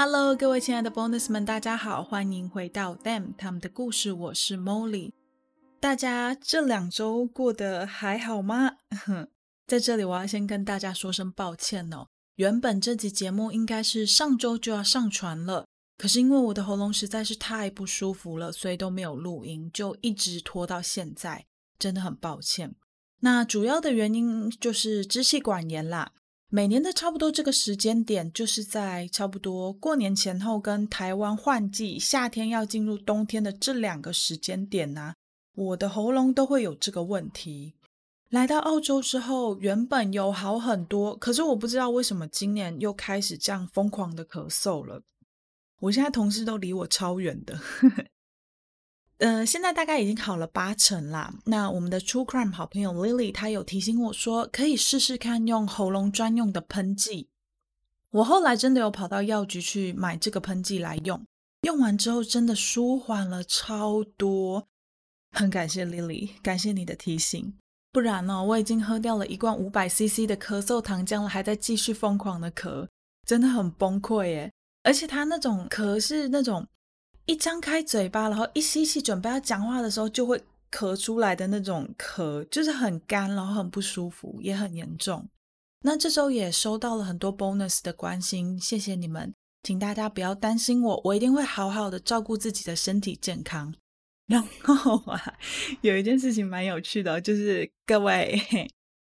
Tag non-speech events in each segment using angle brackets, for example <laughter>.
Hello，各位亲爱的 Bonus 们，大家好，欢迎回到 Them 他们的故事。我是 Molly。大家这两周过得还好吗？<laughs> 在这里，我要先跟大家说声抱歉哦。原本这集节目应该是上周就要上传了，可是因为我的喉咙实在是太不舒服了，所以都没有录音，就一直拖到现在，真的很抱歉。那主要的原因就是支气管炎啦。每年的差不多这个时间点，就是在差不多过年前后跟台湾换季，夏天要进入冬天的这两个时间点呢，我的喉咙都会有这个问题。来到澳洲之后，原本有好很多，可是我不知道为什么今年又开始这样疯狂的咳嗽了。我现在同事都离我超远的。呃，现在大概已经好了八成啦。那我们的 True Crime 好朋友 Lily，她有提醒我说，可以试试看用喉咙专用的喷剂。我后来真的有跑到药局去买这个喷剂来用，用完之后真的舒缓了超多。很感谢 Lily，感谢你的提醒。不然呢，我已经喝掉了一罐五百 CC 的咳嗽糖浆了，还在继续疯狂的咳，真的很崩溃耶。而且它那种咳是那种。一张开嘴巴，然后一吸气，准备要讲话的时候，就会咳出来的那种咳，就是很干，然后很不舒服，也很严重。那这周也收到了很多 bonus 的关心，谢谢你们，请大家不要担心我，我一定会好好的照顾自己的身体健康。<laughs> 然后啊，有一件事情蛮有趣的，就是各位。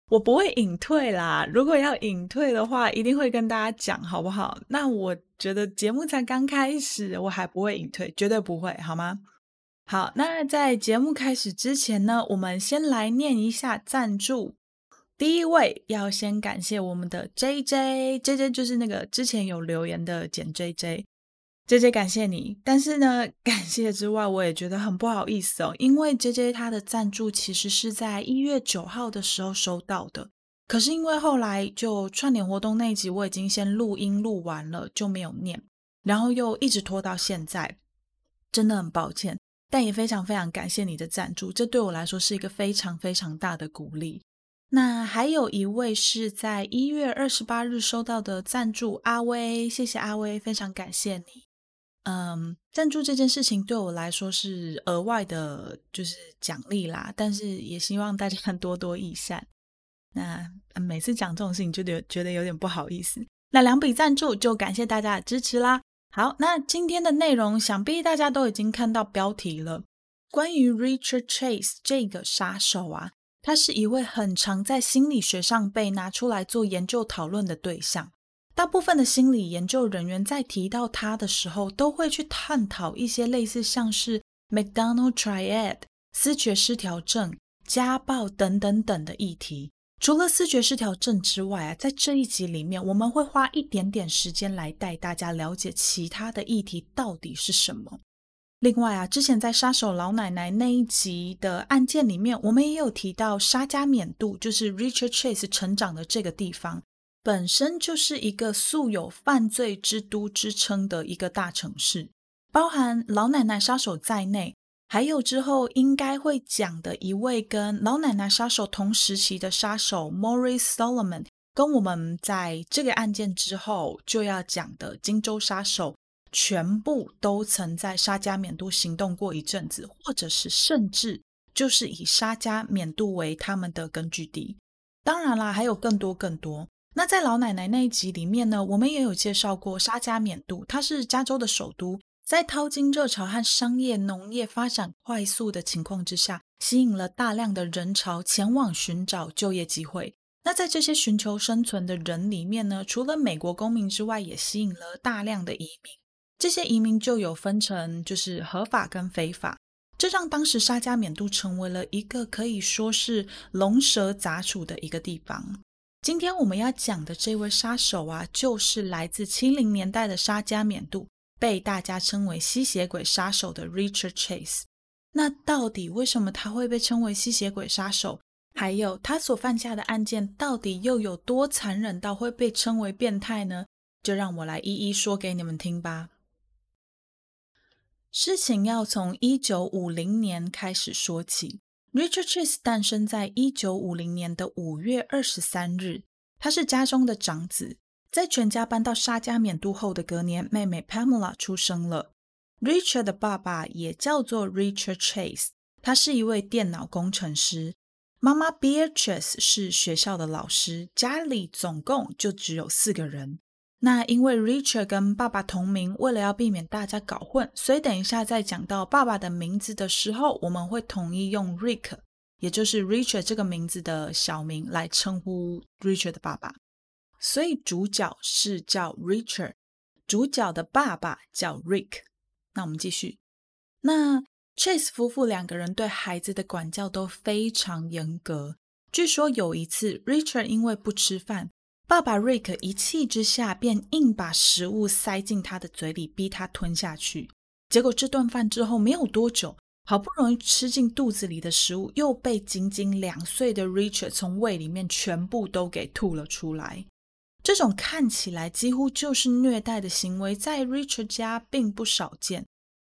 我不会隐退啦，如果要隐退的话，一定会跟大家讲，好不好？那我觉得节目才刚开始，我还不会隐退，绝对不会，好吗？好，那在节目开始之前呢，我们先来念一下赞助。第一位要先感谢我们的 J J，J J 就是那个之前有留言的简 J J。J J 感谢你，但是呢，<laughs> 感谢之外，我也觉得很不好意思哦，因为 J J 他的赞助其实是在一月九号的时候收到的，可是因为后来就串联活动那一集我已经先录音录完了，就没有念，然后又一直拖到现在，真的很抱歉，但也非常非常感谢你的赞助，这对我来说是一个非常非常大的鼓励。那还有一位是在一月二十八日收到的赞助，阿威，谢谢阿威，非常感谢你。嗯，赞助这件事情对我来说是额外的，就是奖励啦。但是也希望大家 <laughs> 多多益善。那每次讲这种事情，就觉觉得有点不好意思。那两笔赞助就感谢大家的支持啦。好，那今天的内容想必大家都已经看到标题了。关于 Richard Chase 这个杀手啊，他是一位很常在心理学上被拿出来做研究讨论的对象。大部分的心理研究人员在提到他的时候，都会去探讨一些类似像是 McDonald Triad、思觉失调症、家暴等等等的议题。除了思觉失调症之外啊，在这一集里面，我们会花一点点时间来带大家了解其他的议题到底是什么。另外啊，之前在杀手老奶奶那一集的案件里面，我们也有提到沙加缅度，就是 Richard Chase 成长的这个地方。本身就是一个素有犯罪之都之称的一个大城市，包含老奶奶杀手在内，还有之后应该会讲的一位跟老奶奶杀手同时期的杀手 Maurice Solomon，跟我们在这个案件之后就要讲的荆州杀手，全部都曾在沙加缅度行动过一阵子，或者是甚至就是以沙加缅度为他们的根据地。当然啦，还有更多更多。那在老奶奶那一集里面呢，我们也有介绍过沙加缅度，它是加州的首都，在淘金热潮和商业农业发展快速的情况之下，吸引了大量的人潮前往寻找就业机会。那在这些寻求生存的人里面呢，除了美国公民之外，也吸引了大量的移民。这些移民就有分成，就是合法跟非法，这让当时沙加缅度成为了一个可以说是龙蛇杂处的一个地方。今天我们要讲的这位杀手啊，就是来自七零年代的沙加缅度，被大家称为吸血鬼杀手的 Richard Chase。那到底为什么他会被称为吸血鬼杀手？还有他所犯下的案件到底又有多残忍到会被称为变态呢？就让我来一一说给你们听吧。事情要从一九五零年开始说起。Richard Chase 诞生在一九五零年的五月二十三日，他是家中的长子。在全家搬到沙加缅度后的隔年，妹妹 Pamela 出生了。Richard 的爸爸也叫做 Richard Chase，他是一位电脑工程师。妈妈 Beatrice 是学校的老师，家里总共就只有四个人。那因为 Richard 跟爸爸同名，为了要避免大家搞混，所以等一下在讲到爸爸的名字的时候，我们会统一用 Rick，也就是 Richard 这个名字的小名来称呼 Richard 的爸爸。所以主角是叫 Richard，主角的爸爸叫 Rick。那我们继续。那 Chase 夫妇两个人对孩子的管教都非常严格。据说有一次，Richard 因为不吃饭。爸爸 Rick 一气之下，便硬把食物塞进他的嘴里，逼他吞下去。结果这顿饭之后没有多久，好不容易吃进肚子里的食物，又被仅仅两岁的 Richard 从胃里面全部都给吐了出来。这种看起来几乎就是虐待的行为，在 Richard 家并不少见。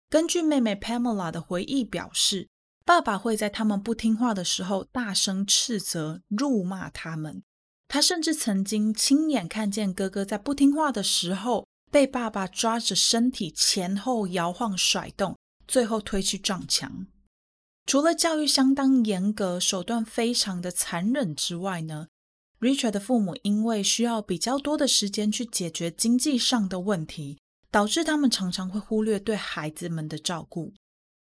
根据妹妹 Pamela 的回忆表示，爸爸会在他们不听话的时候大声斥责、辱骂他们。他甚至曾经亲眼看见哥哥在不听话的时候，被爸爸抓着身体前后摇晃甩动，最后推去撞墙。除了教育相当严格、手段非常的残忍之外呢，Richard 的父母因为需要比较多的时间去解决经济上的问题，导致他们常常会忽略对孩子们的照顾。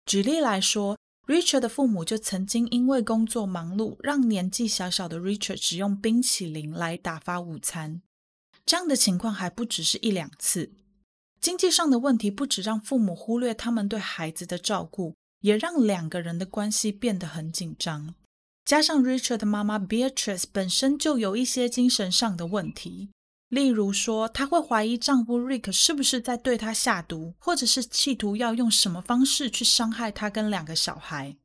举例来说，Richard 的父母就曾经因为工作忙碌，让年纪小小的 Richard 只用冰淇淋来打发午餐。这样的情况还不只是一两次。经济上的问题不止让父母忽略他们对孩子的照顾，也让两个人的关系变得很紧张。加上 Richard 的妈妈 Beatrice 本身就有一些精神上的问题。例如说，她会怀疑丈夫 Rick 是不是在对她下毒，或者是企图要用什么方式去伤害她跟两个小孩。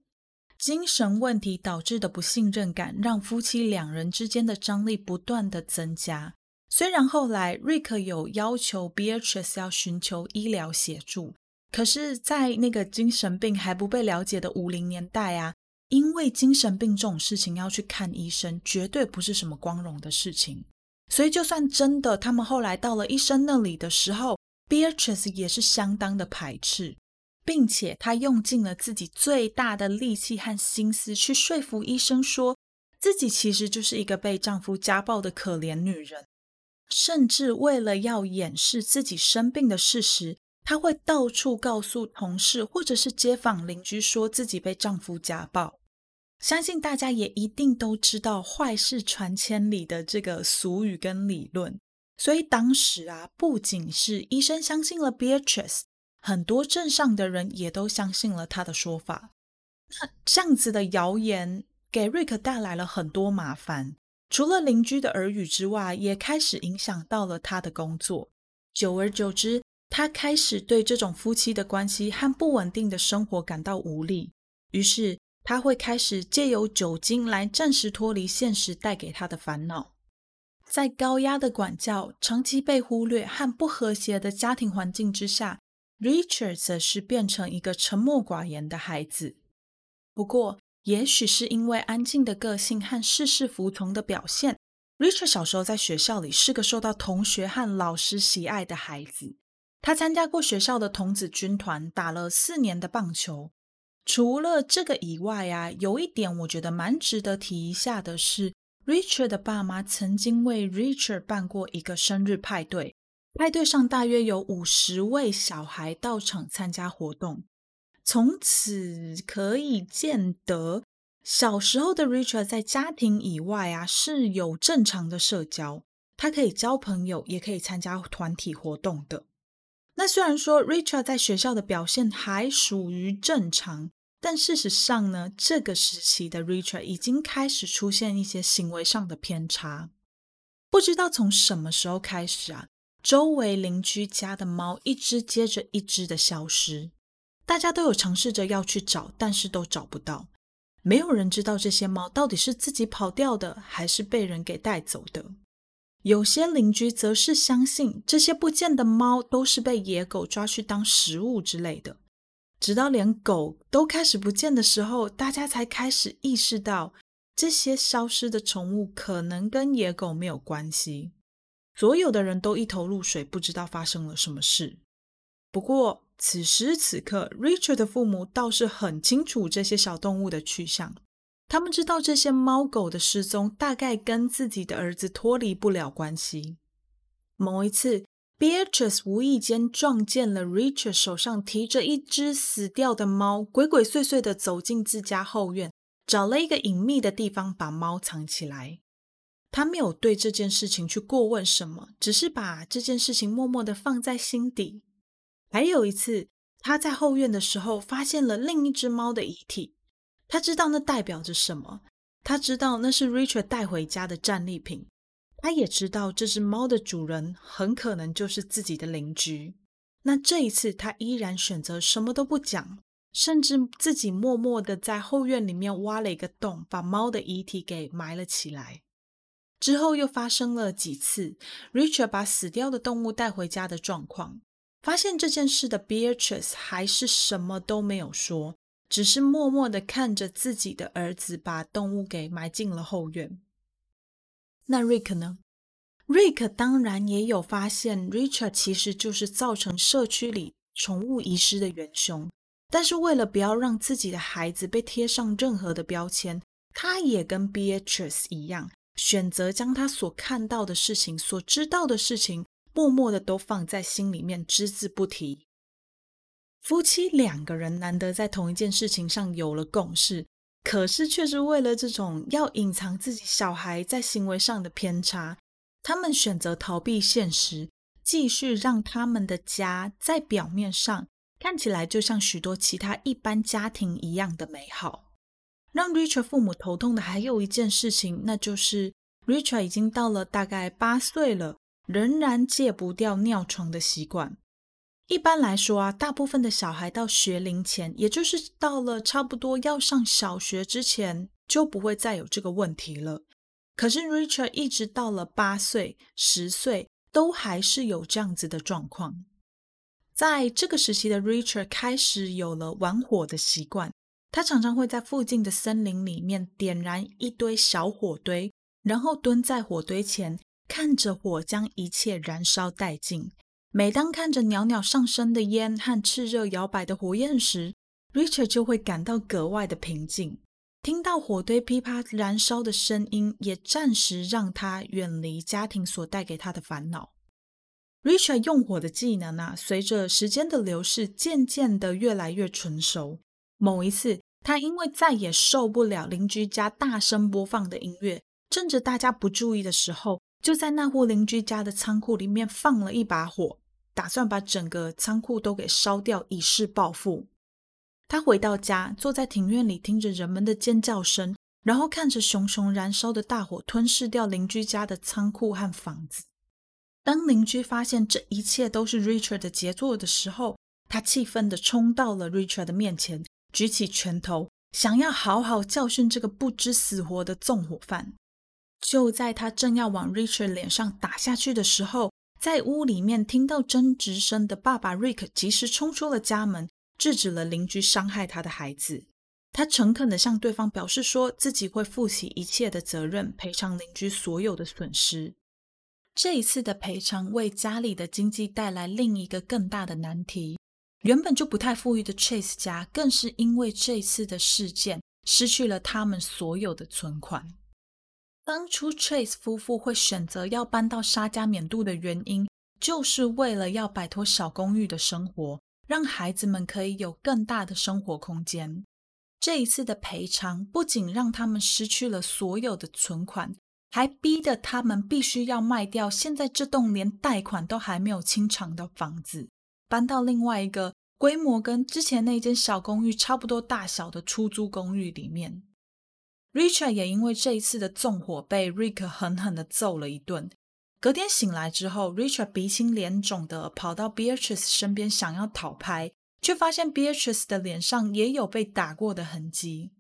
精神问题导致的不信任感，让夫妻两人之间的张力不断的增加。虽然后来 Rick 有要求 Beatrice 要寻求医疗协助，可是，在那个精神病还不被了解的五零年代啊，因为精神病这种事情要去看医生，绝对不是什么光荣的事情。所以，就算真的他们后来到了医生那里的时候，Beatrice 也是相当的排斥，并且她用尽了自己最大的力气和心思去说服医生，说自己其实就是一个被丈夫家暴的可怜女人。甚至为了要掩饰自己生病的事实，她会到处告诉同事或者是街坊邻居，说自己被丈夫家暴。相信大家也一定都知道“坏事传千里”的这个俗语跟理论，所以当时啊，不仅是医生相信了 Beatrice，很多镇上的人也都相信了他的说法。那这样子的谣言给 Rick 带来了很多麻烦，除了邻居的耳语之外，也开始影响到了他的工作。久而久之，他开始对这种夫妻的关系和不稳定的生活感到无力，于是。他会开始借由酒精来暂时脱离现实带给他的烦恼，在高压的管教、长期被忽略和不和谐的家庭环境之下，Richard 则是变成一个沉默寡言的孩子。不过，也许是因为安静的个性和事事服从的表现，Richard 小时候在学校里是个受到同学和老师喜爱的孩子。他参加过学校的童子军团，打了四年的棒球。除了这个以外啊，有一点我觉得蛮值得提一下的是，Richard 的爸妈曾经为 Richard 办过一个生日派对，派对上大约有五十位小孩到场参加活动。从此可以见得，小时候的 Richard 在家庭以外啊是有正常的社交，他可以交朋友，也可以参加团体活动的。那虽然说 Richard 在学校的表现还属于正常。但事实上呢，这个时期的 Richard 已经开始出现一些行为上的偏差。不知道从什么时候开始啊，周围邻居家的猫一只接着一只的消失。大家都有尝试着要去找，但是都找不到。没有人知道这些猫到底是自己跑掉的，还是被人给带走的。有些邻居则是相信这些不见的猫都是被野狗抓去当食物之类的。直到连狗都开始不见的时候，大家才开始意识到这些消失的宠物可能跟野狗没有关系。所有的人都一头雾水，不知道发生了什么事。不过此时此刻，Richard 的父母倒是很清楚这些小动物的去向。他们知道这些猫狗的失踪大概跟自己的儿子脱离不了关系。某一次，Beatrice 无意间撞见了 Richard 手上提着一只死掉的猫，鬼鬼祟祟的走进自家后院，找了一个隐秘的地方把猫藏起来。他没有对这件事情去过问什么，只是把这件事情默默的放在心底。还有一次，他在后院的时候发现了另一只猫的遗体。他知道那代表着什么，他知道那是 Richard 带回家的战利品，他也知道这只猫的主人很可能就是自己的邻居。那这一次，他依然选择什么都不讲，甚至自己默默的在后院里面挖了一个洞，把猫的遗体给埋了起来。之后又发生了几次 Richard 把死掉的动物带回家的状况。发现这件事的 Beatrice 还是什么都没有说。只是默默的看着自己的儿子把动物给埋进了后院。那 Rick 呢？Rick 当然也有发现，Richard 其实就是造成社区里宠物遗失的元凶。但是为了不要让自己的孩子被贴上任何的标签，他也跟 Beatrice 一样，选择将他所看到的事情、所知道的事情，默默的都放在心里面，只字不提。夫妻两个人难得在同一件事情上有了共识，可是却是为了这种要隐藏自己小孩在行为上的偏差，他们选择逃避现实，继续让他们的家在表面上看起来就像许多其他一般家庭一样的美好。让 Richard 父母头痛的还有一件事情，那就是 Richard 已经到了大概八岁了，仍然戒不掉尿床的习惯。一般来说啊，大部分的小孩到学龄前，也就是到了差不多要上小学之前，就不会再有这个问题了。可是 Richard 一直到了八岁、十岁，都还是有这样子的状况。在这个时期的 Richard 开始有了玩火的习惯，他常常会在附近的森林里面点燃一堆小火堆，然后蹲在火堆前，看着火将一切燃烧殆尽。每当看着袅袅上升的烟和炽热摇摆的火焰时，Richard 就会感到格外的平静。听到火堆噼啪燃烧的声音，也暂时让他远离家庭所带给他的烦恼。Richard 用火的技能啊，随着时间的流逝，渐渐的越来越纯熟。某一次，他因为再也受不了邻居家大声播放的音乐，趁着大家不注意的时候。就在那户邻居家的仓库里面放了一把火，打算把整个仓库都给烧掉，以示报复。他回到家，坐在庭院里，听着人们的尖叫声，然后看着熊熊燃烧的大火吞噬掉邻居家的仓库和房子。当邻居发现这一切都是 Richard 的杰作的时候，他气愤地冲到了 Richard 的面前，举起拳头，想要好好教训这个不知死活的纵火犯。就在他正要往 Richard 脸上打下去的时候，在屋里面听到争执声的爸爸 Rick 及时冲出了家门，制止了邻居伤害他的孩子。他诚恳地向对方表示说自己会负起一切的责任，赔偿邻居所有的损失。这一次的赔偿为家里的经济带来另一个更大的难题。原本就不太富裕的 Chase 家，更是因为这次的事件失去了他们所有的存款。当初 Trace 夫妇会选择要搬到沙加缅度的原因，就是为了要摆脱小公寓的生活，让孩子们可以有更大的生活空间。这一次的赔偿不仅让他们失去了所有的存款，还逼得他们必须要卖掉现在这栋连贷款都还没有清偿的房子，搬到另外一个规模跟之前那间小公寓差不多大小的出租公寓里面。Richard 也因为这一次的纵火被 Rick 狠狠的揍了一顿，隔天醒来之后，Richard 鼻青脸肿的跑到 Beatrice 身边，想要讨拍，却发现 Beatrice 的脸上也有被打过的痕迹。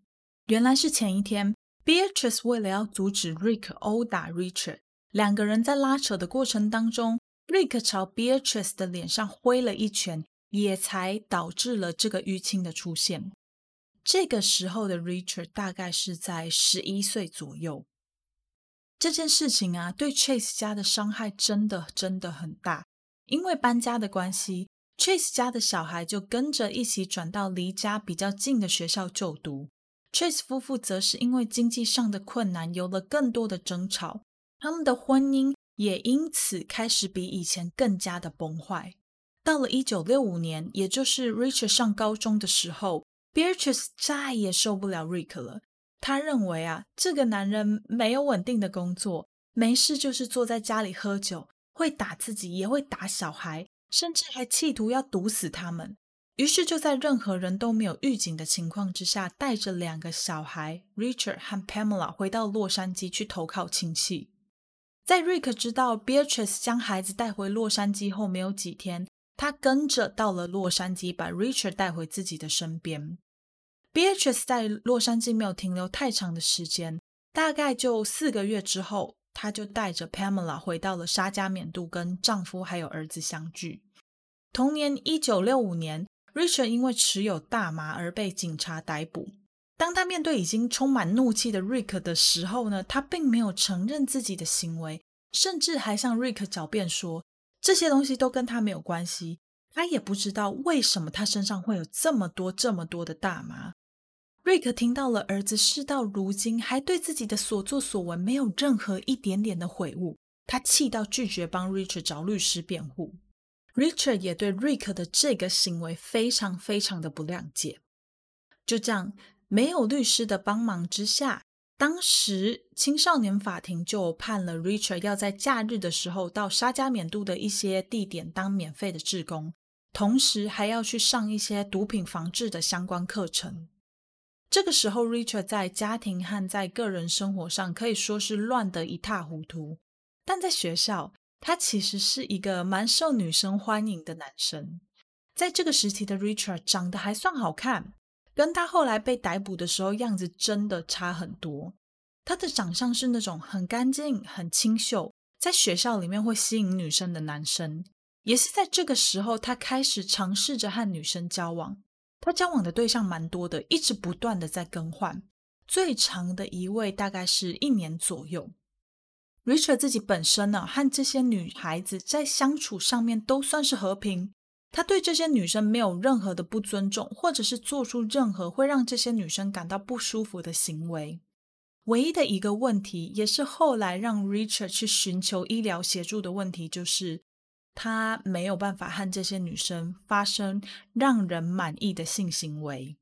原来是前一天，Beatrice 为了要阻止 Rick 殴打 Richard，两个人在拉扯的过程当中，Rick 朝 Beatrice 的脸上挥了一拳，也才导致了这个淤青的出现。这个时候的 Richard 大概是在十一岁左右。这件事情啊，对 Chase 家的伤害真的真的很大。因为搬家的关系，Chase 家的小孩就跟着一起转到离家比较近的学校就读。Chase 夫妇则是因为经济上的困难，有了更多的争吵，他们的婚姻也因此开始比以前更加的崩坏。到了一九六五年，也就是 Richard 上高中的时候，Beatrice 再也受不了 Rick 了。他认为啊，这个男人没有稳定的工作，没事就是坐在家里喝酒，会打自己，也会打小孩，甚至还企图要毒死他们。于是就在任何人都没有预警的情况之下，带着两个小孩 Richard 和 Pamela 回到洛杉矶去投靠亲戚。在 Rick 知道 Beatrice 将孩子带回洛杉矶后没有几天，他跟着到了洛杉矶，把 Richard 带回自己的身边。Beatrice 在洛杉矶没有停留太长的时间，大概就四个月之后，她就带着 Pamela 回到了沙加缅度，跟丈夫还有儿子相聚。同年一九六五年，Richard 因为持有大麻而被警察逮捕。当他面对已经充满怒气的 Rick 的时候呢，他并没有承认自己的行为，甚至还向 Rick 狡辩说这些东西都跟他没有关系，他也不知道为什么他身上会有这么多这么多的大麻。瑞克听到了儿子事到如今还对自己的所作所为没有任何一点点的悔悟，他气到拒绝帮 Richard 找律师辩护。Richard 也对瑞克的这个行为非常非常的不谅解。就这样，没有律师的帮忙之下，当时青少年法庭就判了 Richard 要在假日的时候到沙加缅度的一些地点当免费的志工，同时还要去上一些毒品防治的相关课程。这个时候，Richard 在家庭和在个人生活上可以说是乱得一塌糊涂。但在学校，他其实是一个蛮受女生欢迎的男生。在这个时期的 Richard 长得还算好看，跟他后来被逮捕的时候样子真的差很多。他的长相是那种很干净、很清秀，在学校里面会吸引女生的男生。也是在这个时候，他开始尝试着和女生交往。他交往的对象蛮多的，一直不断的在更换。最长的一位大概是一年左右。Richard 自己本身呢，和这些女孩子在相处上面都算是和平。他对这些女生没有任何的不尊重，或者是做出任何会让这些女生感到不舒服的行为。唯一的一个问题，也是后来让 Richard 去寻求医疗协助的问题，就是。他没有办法和这些女生发生让人满意的性行为。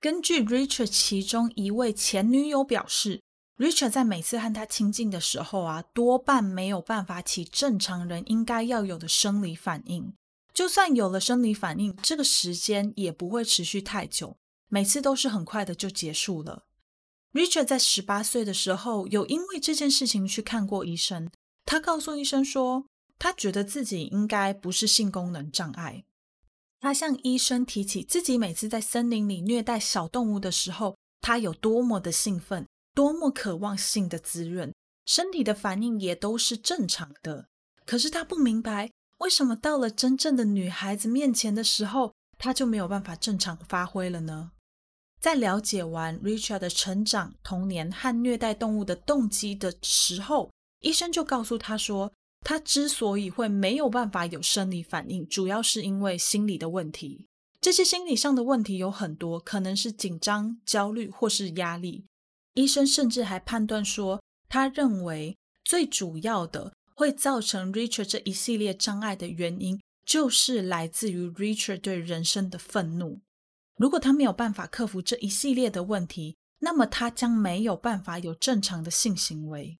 根据 Richard 其中一位前女友表示，Richard 在每次和他亲近的时候啊，多半没有办法起正常人应该要有的生理反应。就算有了生理反应，这个时间也不会持续太久，每次都是很快的就结束了。Richard 在十八岁的时候有因为这件事情去看过医生，他告诉医生说。他觉得自己应该不是性功能障碍。他向医生提起自己每次在森林里虐待小动物的时候，他有多么的兴奋，多么渴望性的滋润，身体的反应也都是正常的。可是他不明白，为什么到了真正的女孩子面前的时候，他就没有办法正常发挥了呢？在了解完 Richard 的成长、童年和虐待动物的动机的时候，医生就告诉他说。他之所以会没有办法有生理反应，主要是因为心理的问题。这些心理上的问题有很多，可能是紧张、焦虑或是压力。医生甚至还判断说，他认为最主要的会造成 Richard 这一系列障碍的原因，就是来自于 Richard 对人生的愤怒。如果他没有办法克服这一系列的问题，那么他将没有办法有正常的性行为。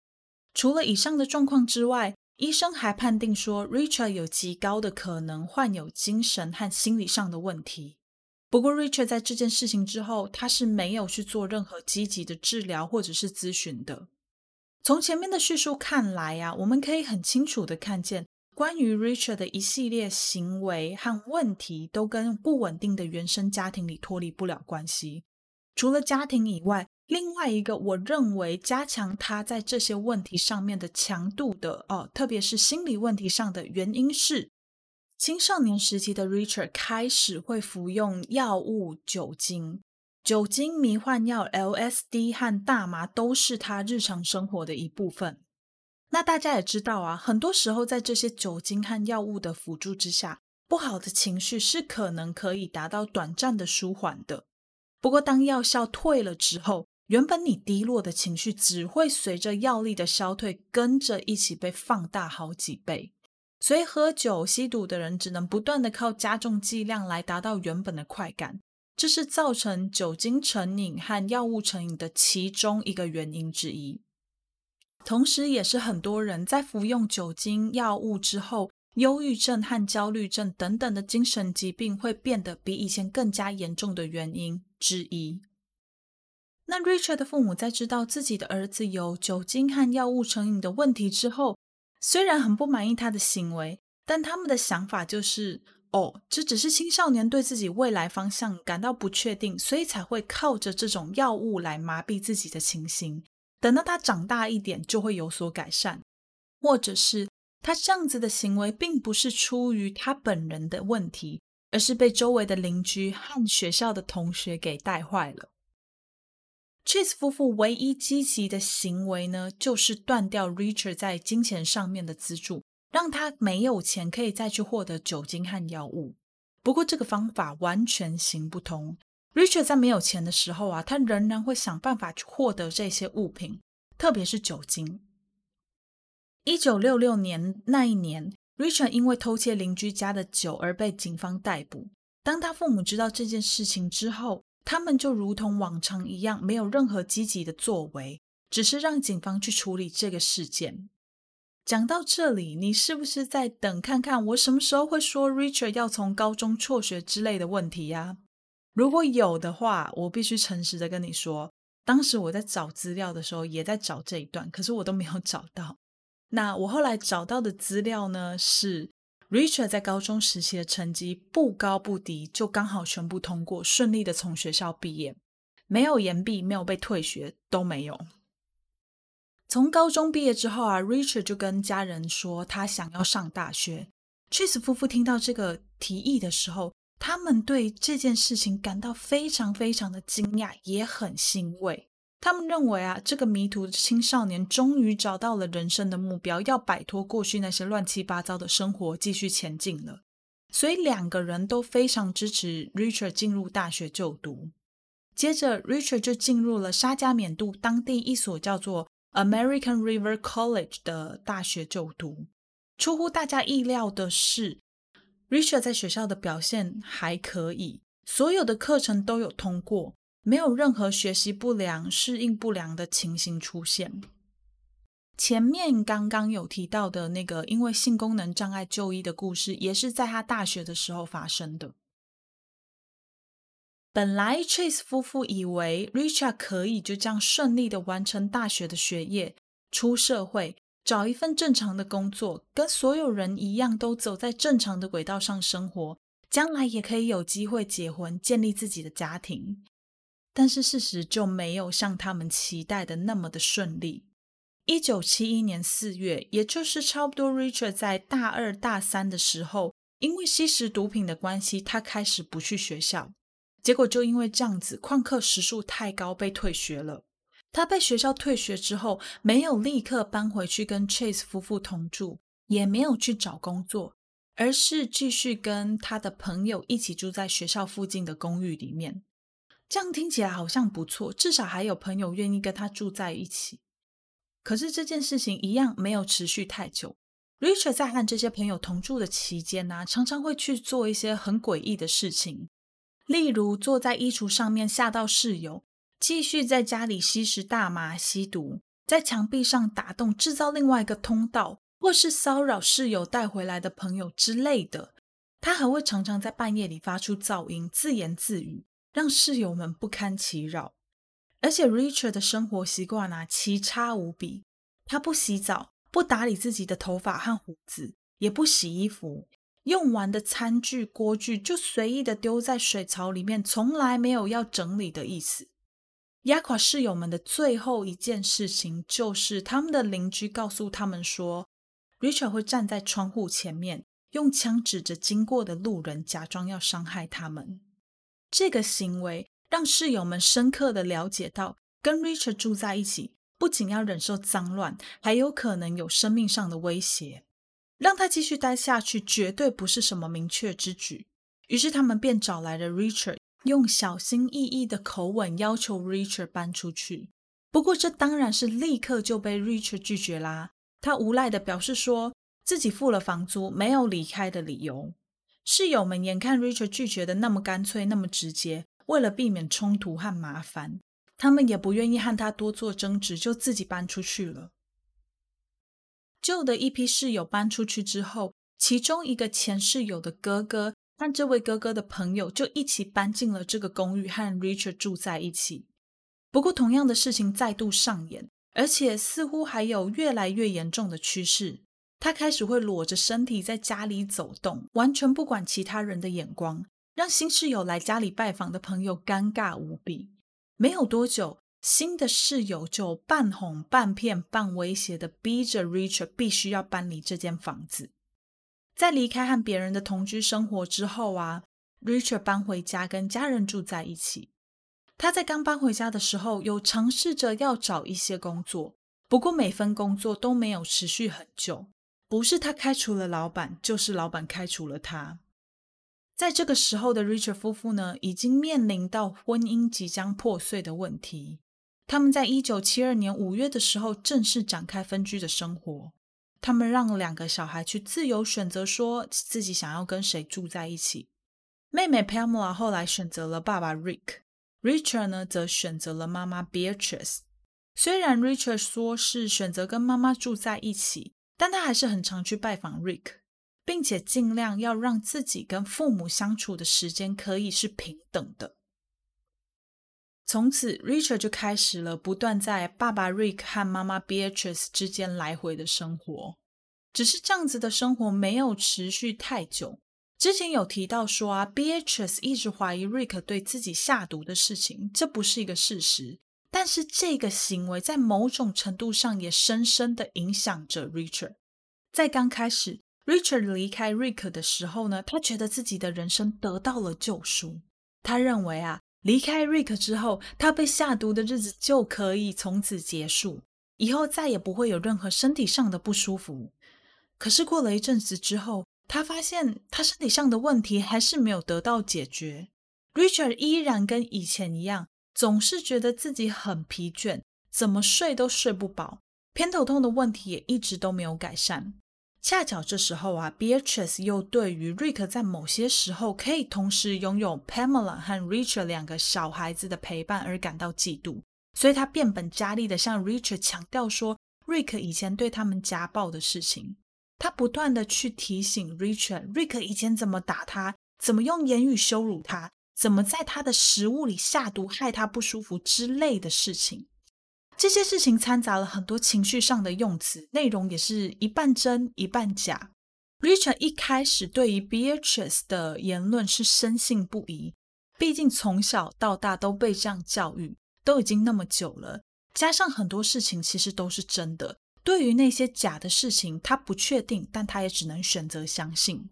除了以上的状况之外，医生还判定说，Richard 有极高的可能患有精神和心理上的问题。不过，Richard 在这件事情之后，他是没有去做任何积极的治疗或者是咨询的。从前面的叙述看来啊，我们可以很清楚的看见，关于 Richard 的一系列行为和问题，都跟不稳定的原生家庭里脱离不了关系。除了家庭以外，另外一个我认为加强他在这些问题上面的强度的哦，特别是心理问题上的原因是，青少年时期的 Richard 开始会服用药物酒精。酒精、迷幻药、LSD 和大麻都是他日常生活的一部分。那大家也知道啊，很多时候在这些酒精和药物的辅助之下，不好的情绪是可能可以达到短暂的舒缓的。不过，当药效退了之后，原本你低落的情绪只会随着药力的消退，跟着一起被放大好几倍。所以，喝酒、吸毒的人只能不断的靠加重剂量来达到原本的快感。这是造成酒精成瘾和药物成瘾的其中一个原因之一，同时也是很多人在服用酒精药物之后，忧郁症和焦虑症等等的精神疾病会变得比以前更加严重的原因之一。那 Richard 的父母在知道自己的儿子有酒精和药物成瘾的问题之后，虽然很不满意他的行为，但他们的想法就是。哦，这只是青少年对自己未来方向感到不确定，所以才会靠着这种药物来麻痹自己的情形。等到他长大一点，就会有所改善，或者是他这样子的行为并不是出于他本人的问题，而是被周围的邻居和学校的同学给带坏了。Chase 夫妇唯一积极的行为呢，就是断掉 Richard 在金钱上面的资助。让他没有钱可以再去获得酒精和药物。不过这个方法完全行不通。Richard 在没有钱的时候啊，他仍然会想办法去获得这些物品，特别是酒精。一九六六年那一年，Richard 因为偷窃邻居家的酒而被警方逮捕。当他父母知道这件事情之后，他们就如同往常一样，没有任何积极的作为，只是让警方去处理这个事件。讲到这里，你是不是在等看看我什么时候会说 Richard 要从高中辍学之类的问题呀？如果有的话，我必须诚实的跟你说，当时我在找资料的时候也在找这一段，可是我都没有找到。那我后来找到的资料呢，是 Richard 在高中时期的成绩不高不低，就刚好全部通过，顺利的从学校毕业，没有延毕，没有被退学，都没有。从高中毕业之后啊，Richard 就跟家人说他想要上大学。Chase 夫妇听到这个提议的时候，他们对这件事情感到非常非常的惊讶，也很欣慰。他们认为啊，这个迷途的青少年终于找到了人生的目标，要摆脱过去那些乱七八糟的生活，继续前进了。所以两个人都非常支持 Richard 进入大学就读。接着，Richard 就进入了沙加缅度当地一所叫做。American River College 的大学就读，出乎大家意料的是，Richard 在学校的表现还可以，所有的课程都有通过，没有任何学习不良、适应不良的情形出现。前面刚刚有提到的那个因为性功能障碍就医的故事，也是在他大学的时候发生的。本来 Chase 夫妇以为 Richard 可以就这样顺利的完成大学的学业，出社会找一份正常的工作，跟所有人一样都走在正常的轨道上生活，将来也可以有机会结婚，建立自己的家庭。但是事实就没有像他们期待的那么的顺利。一九七一年四月，也就是差不多 Richard 在大二大三的时候，因为吸食毒品的关系，他开始不去学校。结果就因为这样子，旷课时数太高，被退学了。他被学校退学之后，没有立刻搬回去跟 Chase 夫妇同住，也没有去找工作，而是继续跟他的朋友一起住在学校附近的公寓里面。这样听起来好像不错，至少还有朋友愿意跟他住在一起。可是这件事情一样没有持续太久。Richard 在和这些朋友同住的期间呢，常常会去做一些很诡异的事情。例如坐在衣橱上面吓到室友，继续在家里吸食大麻、吸毒，在墙壁上打洞制造另外一个通道，或是骚扰室友带回来的朋友之类的。他还会常常在半夜里发出噪音，自言自语，让室友们不堪其扰。而且 Richard 的生活习惯啊，奇差无比。他不洗澡，不打理自己的头发和胡子，也不洗衣服，用完的餐具、锅具就随意的丢在水槽里面，从来没有要整理的意思。压垮室友们的最后一件事情，就是他们的邻居告诉他们说，Richard 会站在窗户前面，用枪指着经过的路人，假装要伤害他们。这个行为让室友们深刻的了解到，跟 Richard 住在一起。不仅要忍受脏乱，还有可能有生命上的威胁。让他继续待下去，绝对不是什么明确之举。于是他们便找来了 Richard，用小心翼翼的口吻要求 Richard 搬出去。不过这当然是立刻就被 Richard 拒绝啦。他无赖的表示说自己付了房租，没有离开的理由。室友们眼看 Richard 拒绝的那么干脆，那么直接，为了避免冲突和麻烦。他们也不愿意和他多做争执，就自己搬出去了。旧的一批室友搬出去之后，其中一个前室友的哥哥和这位哥哥的朋友就一起搬进了这个公寓，和 Richard 住在一起。不过，同样的事情再度上演，而且似乎还有越来越严重的趋势。他开始会裸着身体在家里走动，完全不管其他人的眼光，让新室友来家里拜访的朋友尴尬无比。没有多久，新的室友就半哄半骗半威胁的逼着 Richard 必须要搬离这间房子。在离开和别人的同居生活之后啊，Richard 搬回家跟家人住在一起。他在刚搬回家的时候，有尝试着要找一些工作，不过每份工作都没有持续很久。不是他开除了老板，就是老板开除了他。在这个时候的 Richard 夫妇呢，已经面临到婚姻即将破碎的问题。他们在一九七二年五月的时候正式展开分居的生活。他们让两个小孩去自由选择，说自己想要跟谁住在一起。妹妹 Pamela 后来选择了爸爸 Rick，Richard 呢则选择了妈妈 Beatrice。虽然 Richard 说是选择跟妈妈住在一起，但他还是很常去拜访 Rick。并且尽量要让自己跟父母相处的时间可以是平等的。从此，Richard 就开始了不断在爸爸 Rick 和妈妈 Beatrice 之间来回的生活。只是这样子的生活没有持续太久。之前有提到说啊，Beatrice 一直怀疑 Rick 对自己下毒的事情，这不是一个事实。但是这个行为在某种程度上也深深的影响着 Richard。在刚开始。Richard 离开 Rick 的时候呢，他觉得自己的人生得到了救赎。他认为啊，离开 Rick 之后，他被下毒的日子就可以从此结束，以后再也不会有任何身体上的不舒服。可是过了一阵子之后，他发现他身体上的问题还是没有得到解决。Richard 依然跟以前一样，总是觉得自己很疲倦，怎么睡都睡不饱，偏头痛的问题也一直都没有改善。恰巧这时候啊，Beatrice 又对于 Rick 在某些时候可以同时拥有 Pamela 和 Richard 两个小孩子的陪伴而感到嫉妒，所以他变本加厉的向 Richard 强调说，Rick 以前对他们家暴的事情。他不断的去提醒 Richard，Rick 以前怎么打他，怎么用言语羞辱他，怎么在他的食物里下毒害他不舒服之类的事情。这些事情掺杂了很多情绪上的用词，内容也是一半真一半假。Richard 一开始对于 Beatrice 的言论是深信不疑，毕竟从小到大都被这样教育，都已经那么久了。加上很多事情其实都是真的，对于那些假的事情，他不确定，但他也只能选择相信。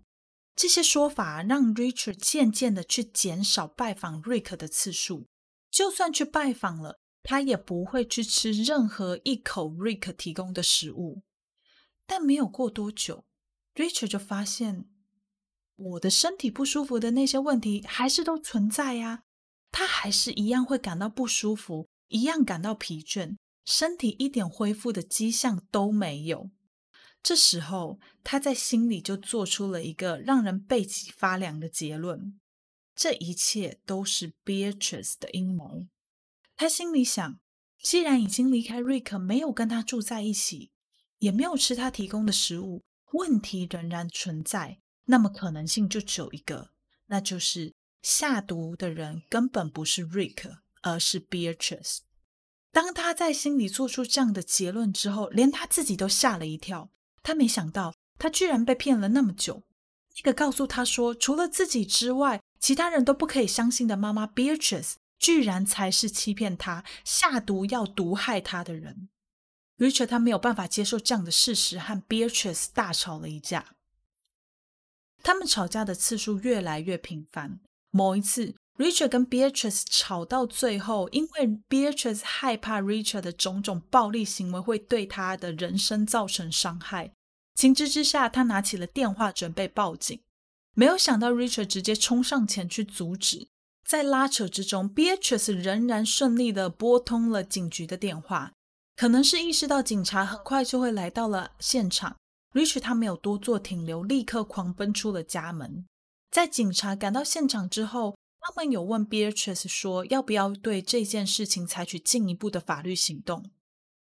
这些说法让 Richard 渐渐的去减少拜访 Rick 的次数，就算去拜访了。他也不会去吃任何一口 Rick 提供的食物，但没有过多久，Richard 就发现我的身体不舒服的那些问题还是都存在呀。他还是一样会感到不舒服，一样感到疲倦，身体一点恢复的迹象都没有。这时候，他在心里就做出了一个让人背脊发凉的结论：这一切都是 Beatrice 的阴谋。他心里想，既然已经离开瑞克，没有跟他住在一起，也没有吃他提供的食物，问题仍然存在。那么可能性就只有一个，那就是下毒的人根本不是瑞克，而是 Beatrice。当他在心里做出这样的结论之后，连他自己都吓了一跳。他没想到，他居然被骗了那么久。那个告诉他说除了自己之外，其他人都不可以相信的妈妈 Beatrice，居然才是欺骗他、下毒要毒害他的人。Richard 他没有办法接受这样的事实，和 Beatrice 大吵了一架。他们吵架的次数越来越频繁。某一次，Richard 跟 Beatrice 吵到最后，因为 Beatrice 害怕 Richard 的种种暴力行为会对他的人生造成伤害，情急之下，他拿起了电话准备报警。没有想到，Richard 直接冲上前去阻止。在拉扯之中，Beatrice 仍然顺利的拨通了警局的电话。可能是意识到警察很快就会来到了现场，Rich 他没有多做停留，立刻狂奔出了家门。在警察赶到现场之后，他们有问 Beatrice 说要不要对这件事情采取进一步的法律行动。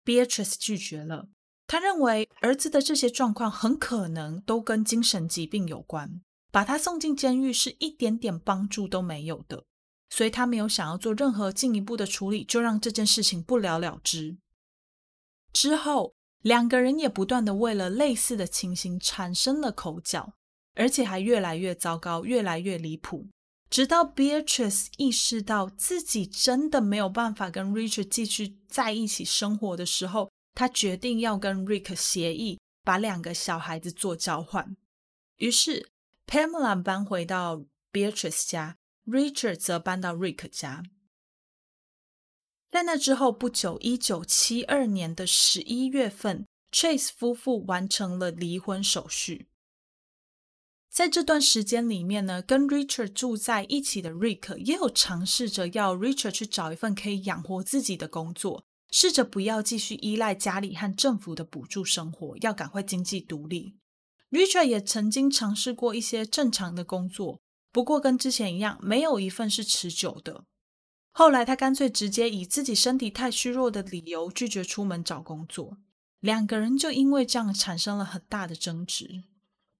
Beatrice 拒绝了，他认为儿子的这些状况很可能都跟精神疾病有关，把他送进监狱是一点点帮助都没有的，所以他没有想要做任何进一步的处理，就让这件事情不了了之。之后，两个人也不断的为了类似的情形产生了口角，而且还越来越糟糕，越来越离谱。直到 Beatrice 意识到自己真的没有办法跟 Richard 继续在一起生活的时候，他决定要跟 Rick 协议，把两个小孩子做交换。于是 Pamela 搬回到 Beatrice 家，Richard 则搬到 Rick 家。在那之后不久，一九七二年的十一月份，Chase 夫妇完成了离婚手续。在这段时间里面呢，跟 Richard 住在一起的 Rick 也有尝试着要 Richard 去找一份可以养活自己的工作，试着不要继续依赖家里和政府的补助生活，要赶快经济独立。Richard 也曾经尝试过一些正常的工作，不过跟之前一样，没有一份是持久的。后来，他干脆直接以自己身体太虚弱的理由拒绝出门找工作，两个人就因为这样产生了很大的争执。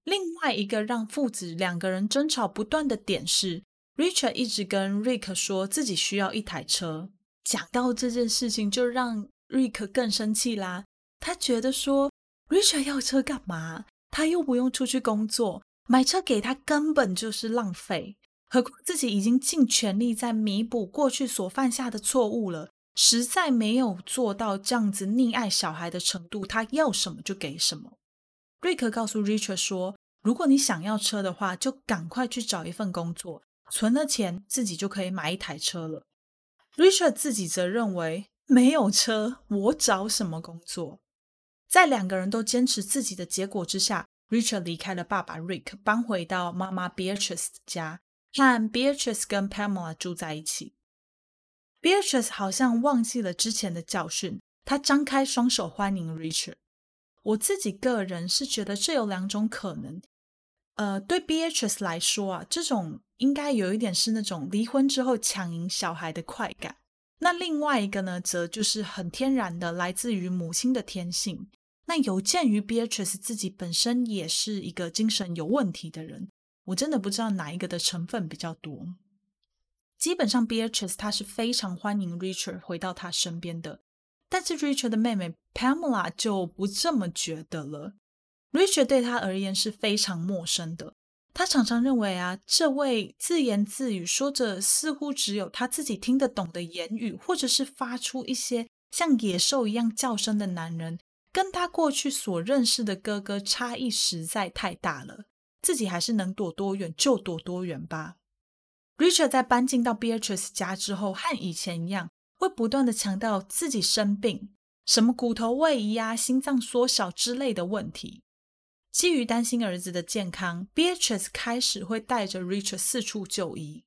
另外一个让父子两个人争吵不断的点是，Richard 一直跟 Rick 说自己需要一台车。讲到这件事情，就让 Rick 更生气啦。他觉得说，Richard 要车干嘛？他又不用出去工作，买车给他根本就是浪费。何况自己已经尽全力在弥补过去所犯下的错误了，实在没有做到这样子溺爱小孩的程度。他要什么就给什么。瑞克告诉 Richard 说：“如果你想要车的话，就赶快去找一份工作，存了钱自己就可以买一台车了。” Richard 自己则认为没有车，我找什么工作？在两个人都坚持自己的结果之下，Richard 离开了爸爸 Rick，搬回到妈妈 Beatrice 家。和 Beatrice 跟 Pamela 住在一起。Beatrice 好像忘记了之前的教训，他张开双手欢迎 Richard。我自己个人是觉得这有两种可能。呃，对 Beatrice 来说啊，这种应该有一点是那种离婚之后抢赢小孩的快感。那另外一个呢，则就是很天然的来自于母亲的天性。那有鉴于 Beatrice 自己本身也是一个精神有问题的人。我真的不知道哪一个的成分比较多。基本上，Beatrice 她是非常欢迎 Richard 回到他身边的，但是 Richard 的妹妹 Pamela 就不这么觉得了。Richard 对他而言是非常陌生的，他常常认为啊，这位自言自语、说着似乎只有他自己听得懂的言语，或者是发出一些像野兽一样叫声的男人，跟他过去所认识的哥哥差异实在太大了。自己还是能躲多远就躲多远吧。Richard 在搬进到 Beatrice 家之后，和以前一样，会不断的强调自己生病，什么骨头位移啊、心脏缩小之类的问题。基于担心儿子的健康，Beatrice 开始会带着 Richard 四处就医。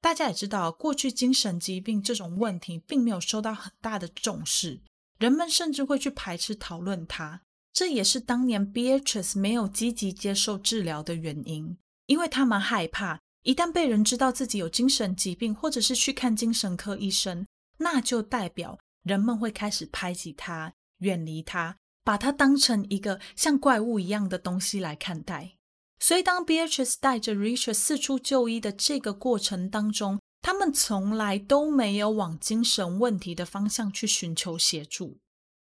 大家也知道，过去精神疾病这种问题并没有受到很大的重视，人们甚至会去排斥讨论它。这也是当年 Beatrice 没有积极接受治疗的原因，因为他们害怕一旦被人知道自己有精神疾病，或者是去看精神科医生，那就代表人们会开始排挤他、远离他，把他当成一个像怪物一样的东西来看待。所以，当 Beatrice 带着 Richard 四处就医的这个过程当中，他们从来都没有往精神问题的方向去寻求协助。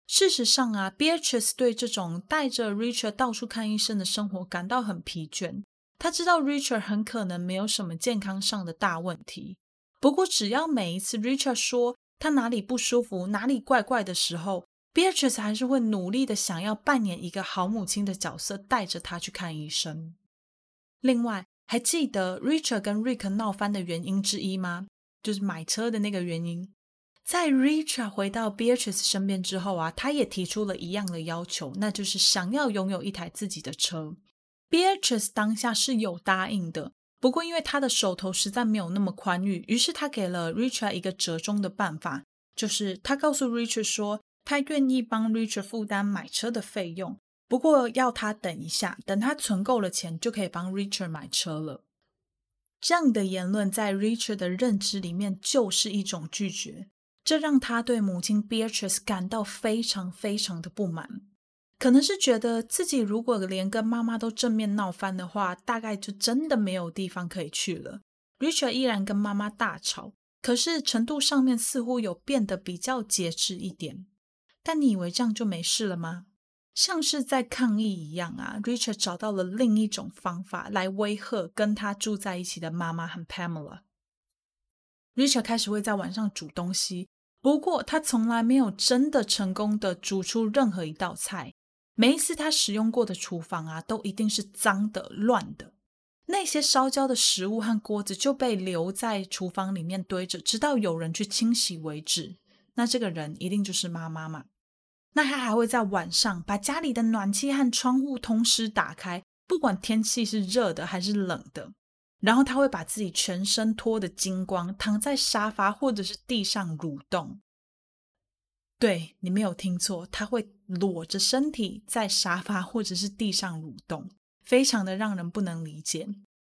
事实上啊，Beatrice 对这种带着 Richard 到处看医生的生活感到很疲倦。他知道 Richard 很可能没有什么健康上的大问题，不过只要每一次 Richard 说他哪里不舒服、哪里怪怪的时候，Beatrice 还是会努力的想要扮演一个好母亲的角色，带着他去看医生。另外，还记得 Richard 跟 Rick 闹翻的原因之一吗？就是买车的那个原因。在 Richard 回到 Beatrice 身边之后啊，他也提出了一样的要求，那就是想要拥有一台自己的车。Beatrice 当下是有答应的，不过因为他的手头实在没有那么宽裕，于是他给了 Richard 一个折中的办法，就是他告诉 Richard 说，他愿意帮 Richard 负担买车的费用，不过要他等一下，等他存够了钱，就可以帮 Richard 买车了。这样的言论在 Richard 的认知里面就是一种拒绝，这让他对母亲 Beatrice 感到非常非常的不满。可能是觉得自己如果连跟妈妈都正面闹翻的话，大概就真的没有地方可以去了。Richard 依然跟妈妈大吵，可是程度上面似乎有变得比较节制一点。但你以为这样就没事了吗？像是在抗议一样啊！Richard 找到了另一种方法来威吓跟他住在一起的妈妈和 Pamela。Richard 开始会在晚上煮东西，不过他从来没有真的成功的煮出任何一道菜。每一次他使用过的厨房啊，都一定是脏的、乱的。那些烧焦的食物和锅子就被留在厨房里面堆着，直到有人去清洗为止。那这个人一定就是妈妈嘛？那他还会在晚上把家里的暖气和窗户同时打开，不管天气是热的还是冷的。然后他会把自己全身脱得精光，躺在沙发或者是地上蠕动。对你没有听错，他会裸着身体在沙发或者是地上蠕动，非常的让人不能理解。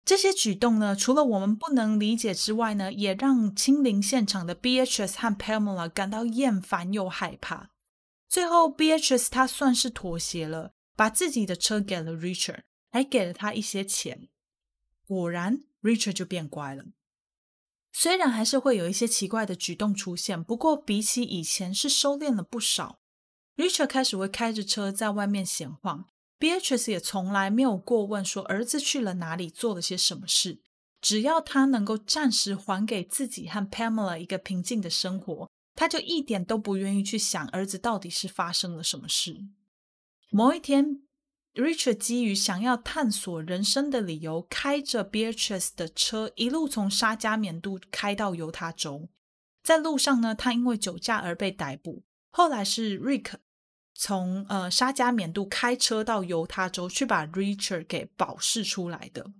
这些举动呢，除了我们不能理解之外呢，也让亲临现场的 Beatrice 和 Pamela 感到厌烦又害怕。最后，Beatrice 她算是妥协了，把自己的车给了 Richard，还给了他一些钱。果然，Richard 就变乖了。虽然还是会有一些奇怪的举动出现，不过比起以前是收敛了不少。Richard 开始会开着车在外面闲晃，Beatrice 也从来没有过问说儿子去了哪里，做了些什么事。只要他能够暂时还给自己和 Pamela 一个平静的生活，他就一点都不愿意去想儿子到底是发生了什么事。某一天。Richard 基于想要探索人生的理由，开着 Beatrice 的车一路从沙加缅度开到犹他州。在路上呢，他因为酒驾而被逮捕。后来是 Rick 从呃沙加缅度开车到犹他州去把 Richard 给保释出来的。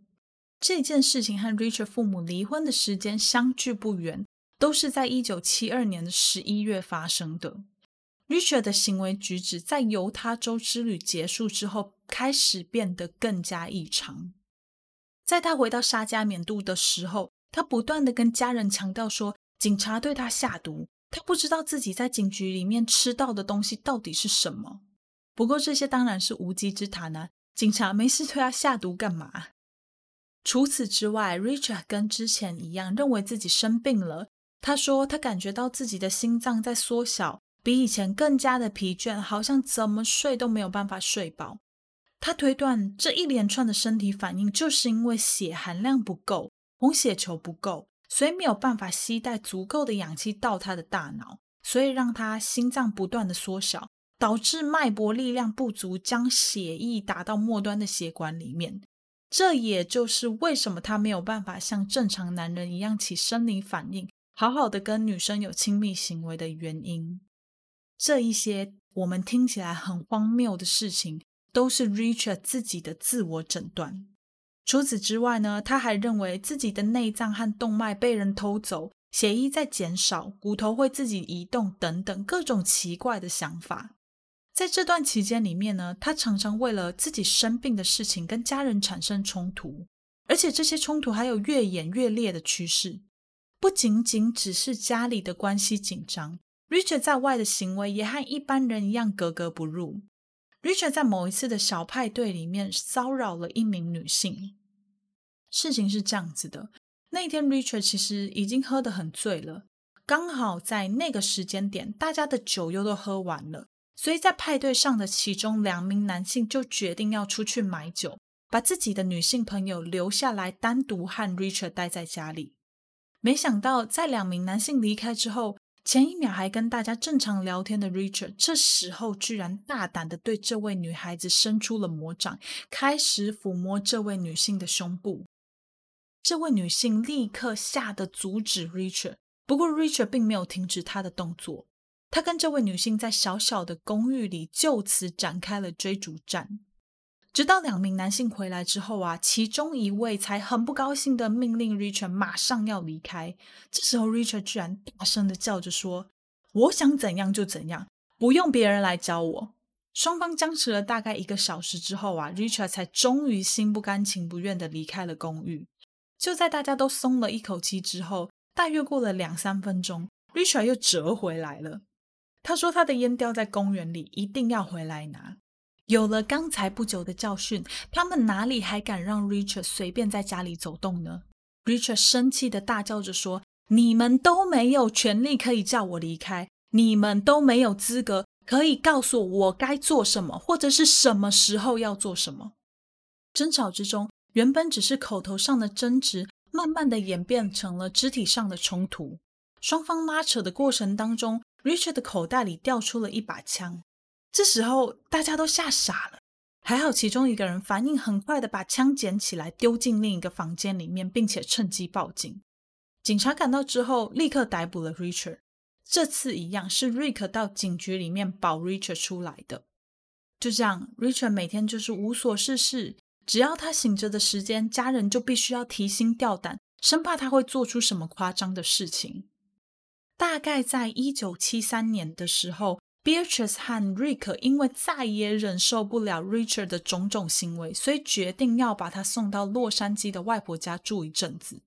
这件事情和 Richard 父母离婚的时间相距不远，都是在一九七二年的十一月发生的。Richard 的行为举止在犹他州之旅结束之后。开始变得更加异常。在他回到沙加缅度的时候，他不断的跟家人强调说，警察对他下毒，他不知道自己在警局里面吃到的东西到底是什么。不过这些当然是无稽之谈啊，警察没事对他下毒干嘛？除此之外，Richard 跟之前一样，认为自己生病了。他说他感觉到自己的心脏在缩小，比以前更加的疲倦，好像怎么睡都没有办法睡饱。他推断这一连串的身体反应，就是因为血含量不够，红血球不够，所以没有办法吸带足够的氧气到他的大脑，所以让他心脏不断的缩小，导致脉搏力量不足，将血液打到末端的血管里面。这也就是为什么他没有办法像正常男人一样起生理反应，好好的跟女生有亲密行为的原因。这一些我们听起来很荒谬的事情。都是 Richard 自己的自我诊断。除此之外呢，他还认为自己的内脏和动脉被人偷走，血液在减少，骨头会自己移动等等各种奇怪的想法。在这段期间里面呢，他常常为了自己生病的事情跟家人产生冲突，而且这些冲突还有越演越烈的趋势。不仅仅只是家里的关系紧张，Richard 在外的行为也和一般人一样格格不入。Richard 在某一次的小派对里面骚扰了一名女性。事情是这样子的那天 Richard 其实已经喝得很醉了，刚好在那个时间点，大家的酒又都喝完了，所以在派对上的其中两名男性就决定要出去买酒，把自己的女性朋友留下来，单独和 Richard 待在家里。没想到，在两名男性离开之后，前一秒还跟大家正常聊天的 Richard，这时候居然大胆的对这位女孩子伸出了魔掌，开始抚摸这位女性的胸部。这位女性立刻吓得阻止 Richard，不过 Richard 并没有停止他的动作。他跟这位女性在小小的公寓里就此展开了追逐战，直到两名男性回来之后啊，其中一位才很不高兴的命令 Richard 马上要离开。这时候 Richard 居然大声的叫着说：“我想怎样就怎样，不用别人来教我。”双方僵持了大概一个小时之后啊，Richard 才终于心不甘情不愿的离开了公寓。就在大家都松了一口气之后，大约过了两三分钟，Richard 又折回来了。他说他的烟掉在公园里，一定要回来拿。有了刚才不久的教训，他们哪里还敢让 Richard 随便在家里走动呢？Richard 生气的大叫着说：“你们都没有权利可以叫我离开，你们都没有资格可以告诉我该做什么，或者是什么时候要做什么。”争吵之中。原本只是口头上的争执，慢慢的演变成了肢体上的冲突。双方拉扯的过程当中，Richard 的口袋里掉出了一把枪。这时候大家都吓傻了，还好其中一个人反应很快的把枪捡起来丢进另一个房间里面，并且趁机报警。警察赶到之后，立刻逮捕了 Richard。这次一样是 Rick 到警局里面保 Richard 出来的。就这样，Richard 每天就是无所事事。只要他醒着的时间，家人就必须要提心吊胆，生怕他会做出什么夸张的事情。大概在一九七三年的时候，Beatrice 和 Rick 因为再也忍受不了 Richard 的种种行为，所以决定要把他送到洛杉矶的外婆家住一阵子。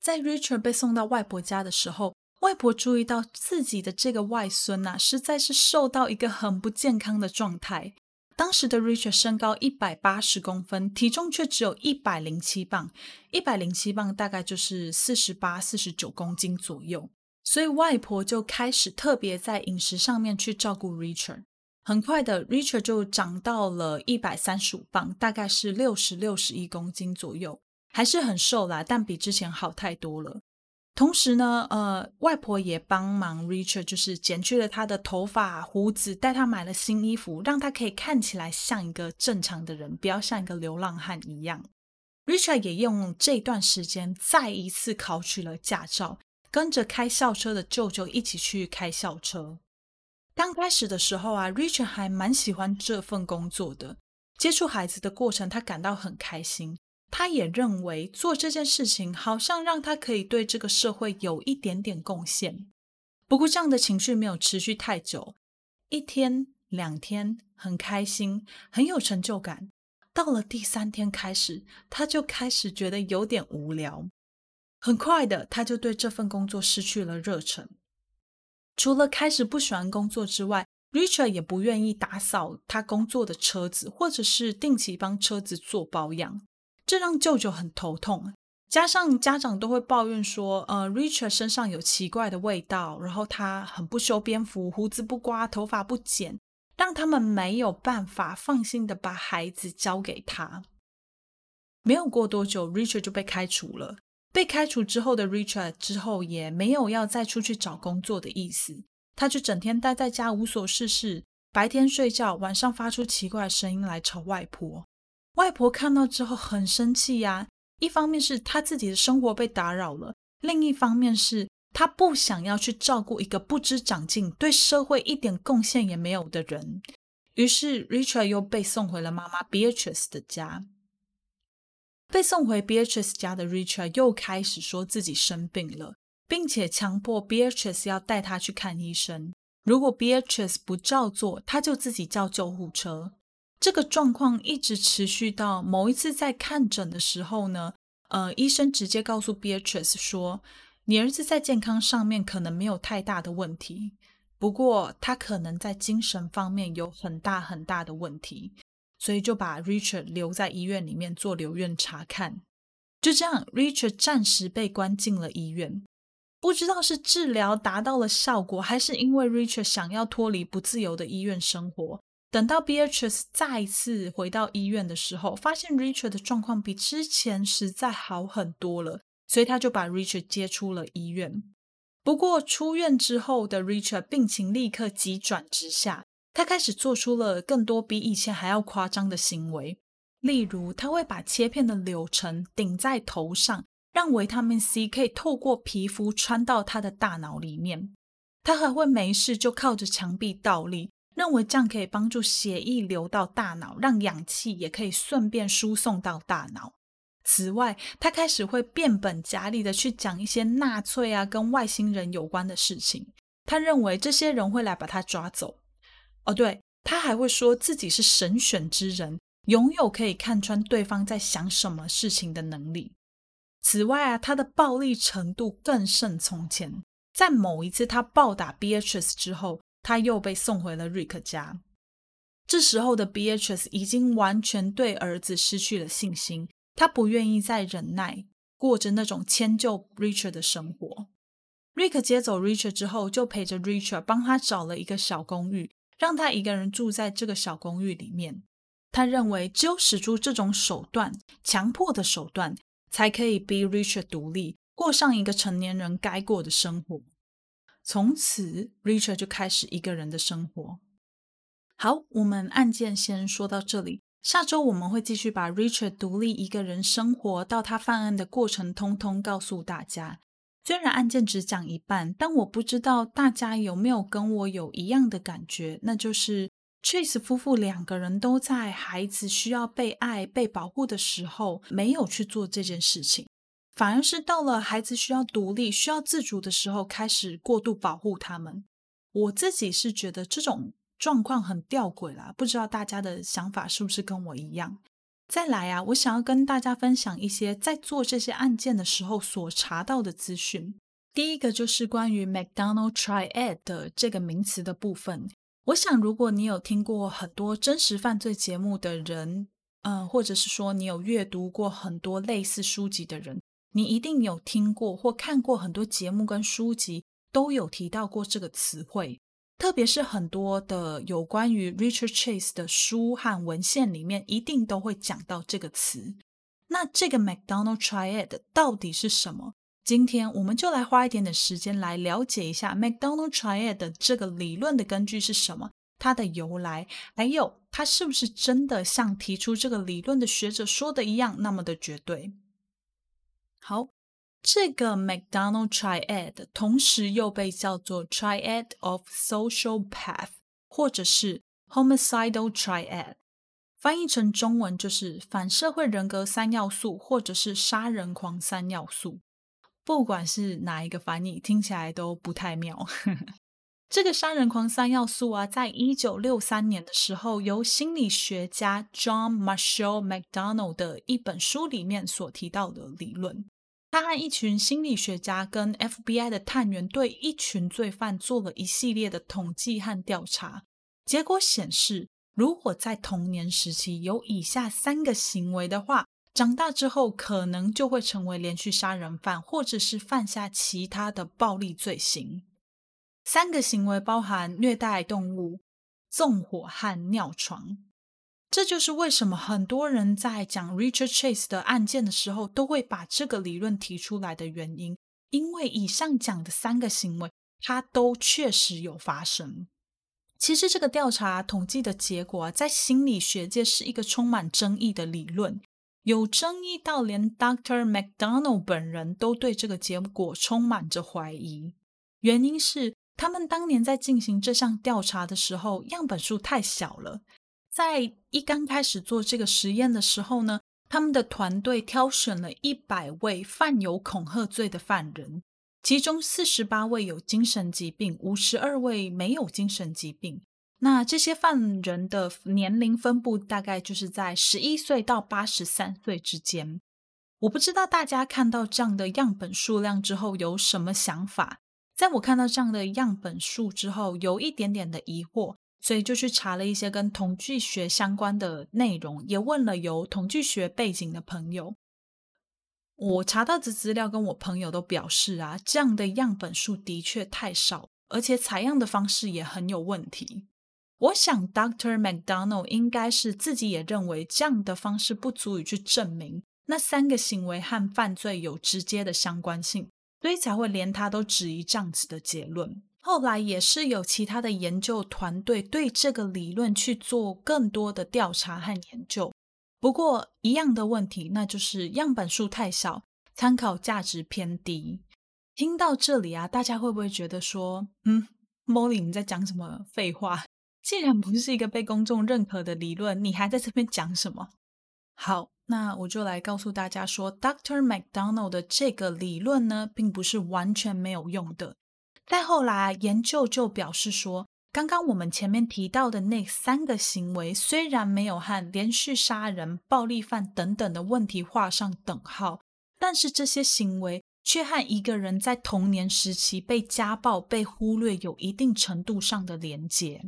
在 Richard 被送到外婆家的时候，外婆注意到自己的这个外孙呐，实在是瘦到一个很不健康的状态。当时的 Richard 身高一百八十公分，体重却只有一百零七磅，一百零七磅大概就是四十八、四十九公斤左右。所以外婆就开始特别在饮食上面去照顾 Richard。很快的，Richard 就长到了一百三十五磅，大概是六十六十一公斤左右，还是很瘦啦，但比之前好太多了。同时呢，呃，外婆也帮忙 Richard，就是剪去了他的头发、胡子，带他买了新衣服，让他可以看起来像一个正常的人，不要像一个流浪汉一样。Richard 也用这段时间再一次考取了驾照，跟着开校车的舅舅一起去开校车。刚开始的时候啊，Richard 还蛮喜欢这份工作的，接触孩子的过程他感到很开心。他也认为做这件事情好像让他可以对这个社会有一点点贡献。不过这样的情绪没有持续太久，一天两天很开心，很有成就感。到了第三天开始，他就开始觉得有点无聊。很快的，他就对这份工作失去了热忱。除了开始不喜欢工作之外，Richard 也不愿意打扫他工作的车子，或者是定期帮车子做保养。这让舅舅很头痛，加上家长都会抱怨说，呃，Richard 身上有奇怪的味道，然后他很不修边幅，胡子不刮，头发不剪，让他们没有办法放心的把孩子交给他。没有过多久，Richard 就被开除了。被开除之后的 Richard 之后也没有要再出去找工作的意思，他就整天待在家无所事事，白天睡觉，晚上发出奇怪的声音来吵外婆。外婆看到之后很生气呀，一方面是他自己的生活被打扰了，另一方面是他不想要去照顾一个不知长进、对社会一点贡献也没有的人。于是，Richard 又被送回了妈妈 Beatrice 的家。被送回 Beatrice 家的 Richard 又开始说自己生病了，并且强迫 Beatrice 要带他去看医生。如果 Beatrice 不照做，他就自己叫救护车。这个状况一直持续到某一次在看诊的时候呢，呃，医生直接告诉 Beatrice 说：“你儿子在健康上面可能没有太大的问题，不过他可能在精神方面有很大很大的问题，所以就把 Richard 留在医院里面做留院查看。”就这样，Richard 暂时被关进了医院。不知道是治疗达到了效果，还是因为 Richard 想要脱离不自由的医院生活。等到 Beatrice 再次回到医院的时候，发现 Richard 的状况比之前实在好很多了，所以他就把 Richard 接出了医院。不过出院之后的 Richard 病情立刻急转直下，他开始做出了更多比以前还要夸张的行为。例如，他会把切片的柳橙顶在头上，让维他命 C 可以透过皮肤穿到他的大脑里面。他还会没事就靠着墙壁倒立，认为这样可以帮助血液流到大脑，让氧气也可以顺便输送到大脑。此外，他开始会变本加厉的去讲一些纳粹啊跟外星人有关的事情。他认为这些人会来把他抓走。哦，对，他还会说自己是神选之人。拥有可以看穿对方在想什么事情的能力。此外啊，他的暴力程度更胜从前。在某一次他暴打 Beatrice 之后，他又被送回了 Rick 家。这时候的 Beatrice 已经完全对儿子失去了信心，他不愿意再忍耐，过着那种迁就 Richard 的生活。Rick 接走 Richard 之后，就陪着 Richard 帮他找了一个小公寓，让他一个人住在这个小公寓里面。他认为，只有使出这种手段，强迫的手段，才可以逼 Richard 独立，过上一个成年人该过的生活。从此，Richard 就开始一个人的生活。好，我们案件先说到这里。下周我们会继续把 Richard 独立一个人生活到他犯案的过程，通通告诉大家。虽然案件只讲一半，但我不知道大家有没有跟我有一样的感觉，那就是。Chase 夫妇两个人都在孩子需要被爱、被保护的时候，没有去做这件事情，反而是到了孩子需要独立、需要自主的时候，开始过度保护他们。我自己是觉得这种状况很吊诡啦，不知道大家的想法是不是跟我一样？再来啊，我想要跟大家分享一些在做这些案件的时候所查到的资讯。第一个就是关于 McDonald Triad 的这个名词的部分。我想，如果你有听过很多真实犯罪节目的人，嗯，或者是说你有阅读过很多类似书籍的人，你一定有听过或看过很多节目跟书籍都有提到过这个词汇。特别是很多的有关于 Richard Chase 的书和文献里面，一定都会讲到这个词。那这个 McDonald Triad 到底是什么？今天我们就来花一点点时间来了解一下 McDonald Triad 的这个理论的根据是什么，它的由来，还有它是不是真的像提出这个理论的学者说的一样那么的绝对？好，这个 McDonald Triad 同时又被叫做 Triad of Social Path，或者是 Homicidal Triad，翻译成中文就是反社会人格三要素，或者是杀人狂三要素。不管是哪一个翻译，听起来都不太妙。<laughs> 这个杀人狂三要素啊，在一九六三年的时候，由心理学家 John Marshall McDonald 的一本书里面所提到的理论。他和一群心理学家跟 FBI 的探员对一群罪犯做了一系列的统计和调查，结果显示，如果在童年时期有以下三个行为的话。长大之后，可能就会成为连续杀人犯，或者是犯下其他的暴力罪行。三个行为包含虐待动物、纵火和尿床。这就是为什么很多人在讲 Richard Chase 的案件的时候，都会把这个理论提出来的原因。因为以上讲的三个行为，它都确实有发生。其实，这个调查统计的结果在心理学界是一个充满争议的理论。有争议到连 Dr. McDonald 本人都对这个结果充满着怀疑。原因是他们当年在进行这项调查的时候，样本数太小了。在一刚开始做这个实验的时候呢，他们的团队挑选了一百位犯有恐吓罪的犯人，其中四十八位有精神疾病，五十二位没有精神疾病。那这些犯人的年龄分布大概就是在十一岁到八十三岁之间。我不知道大家看到这样的样本数量之后有什么想法。在我看到这样的样本数之后，有一点点的疑惑，所以就去查了一些跟统计学相关的内容，也问了有统计学背景的朋友。我查到的资料跟我朋友都表示啊，这样的样本数的确太少，而且采样的方式也很有问题。我想，Dr. McDonald 应该是自己也认为这样的方式不足以去证明那三个行为和犯罪有直接的相关性，所以才会连他都质疑这样子的结论。后来也是有其他的研究团队对这个理论去做更多的调查和研究。不过一样的问题，那就是样本数太少，参考价值偏低。听到这里啊，大家会不会觉得说，嗯，Molly 你在讲什么废话？<laughs> 既然不是一个被公众认可的理论，你还在这边讲什么？好，那我就来告诉大家说，Dr. McDonald 的这个理论呢，并不是完全没有用的。再后来，研究就表示说。刚刚我们前面提到的那三个行为，虽然没有和连续杀人、暴力犯等等的问题画上等号，但是这些行为却和一个人在童年时期被家暴、被忽略有一定程度上的连结。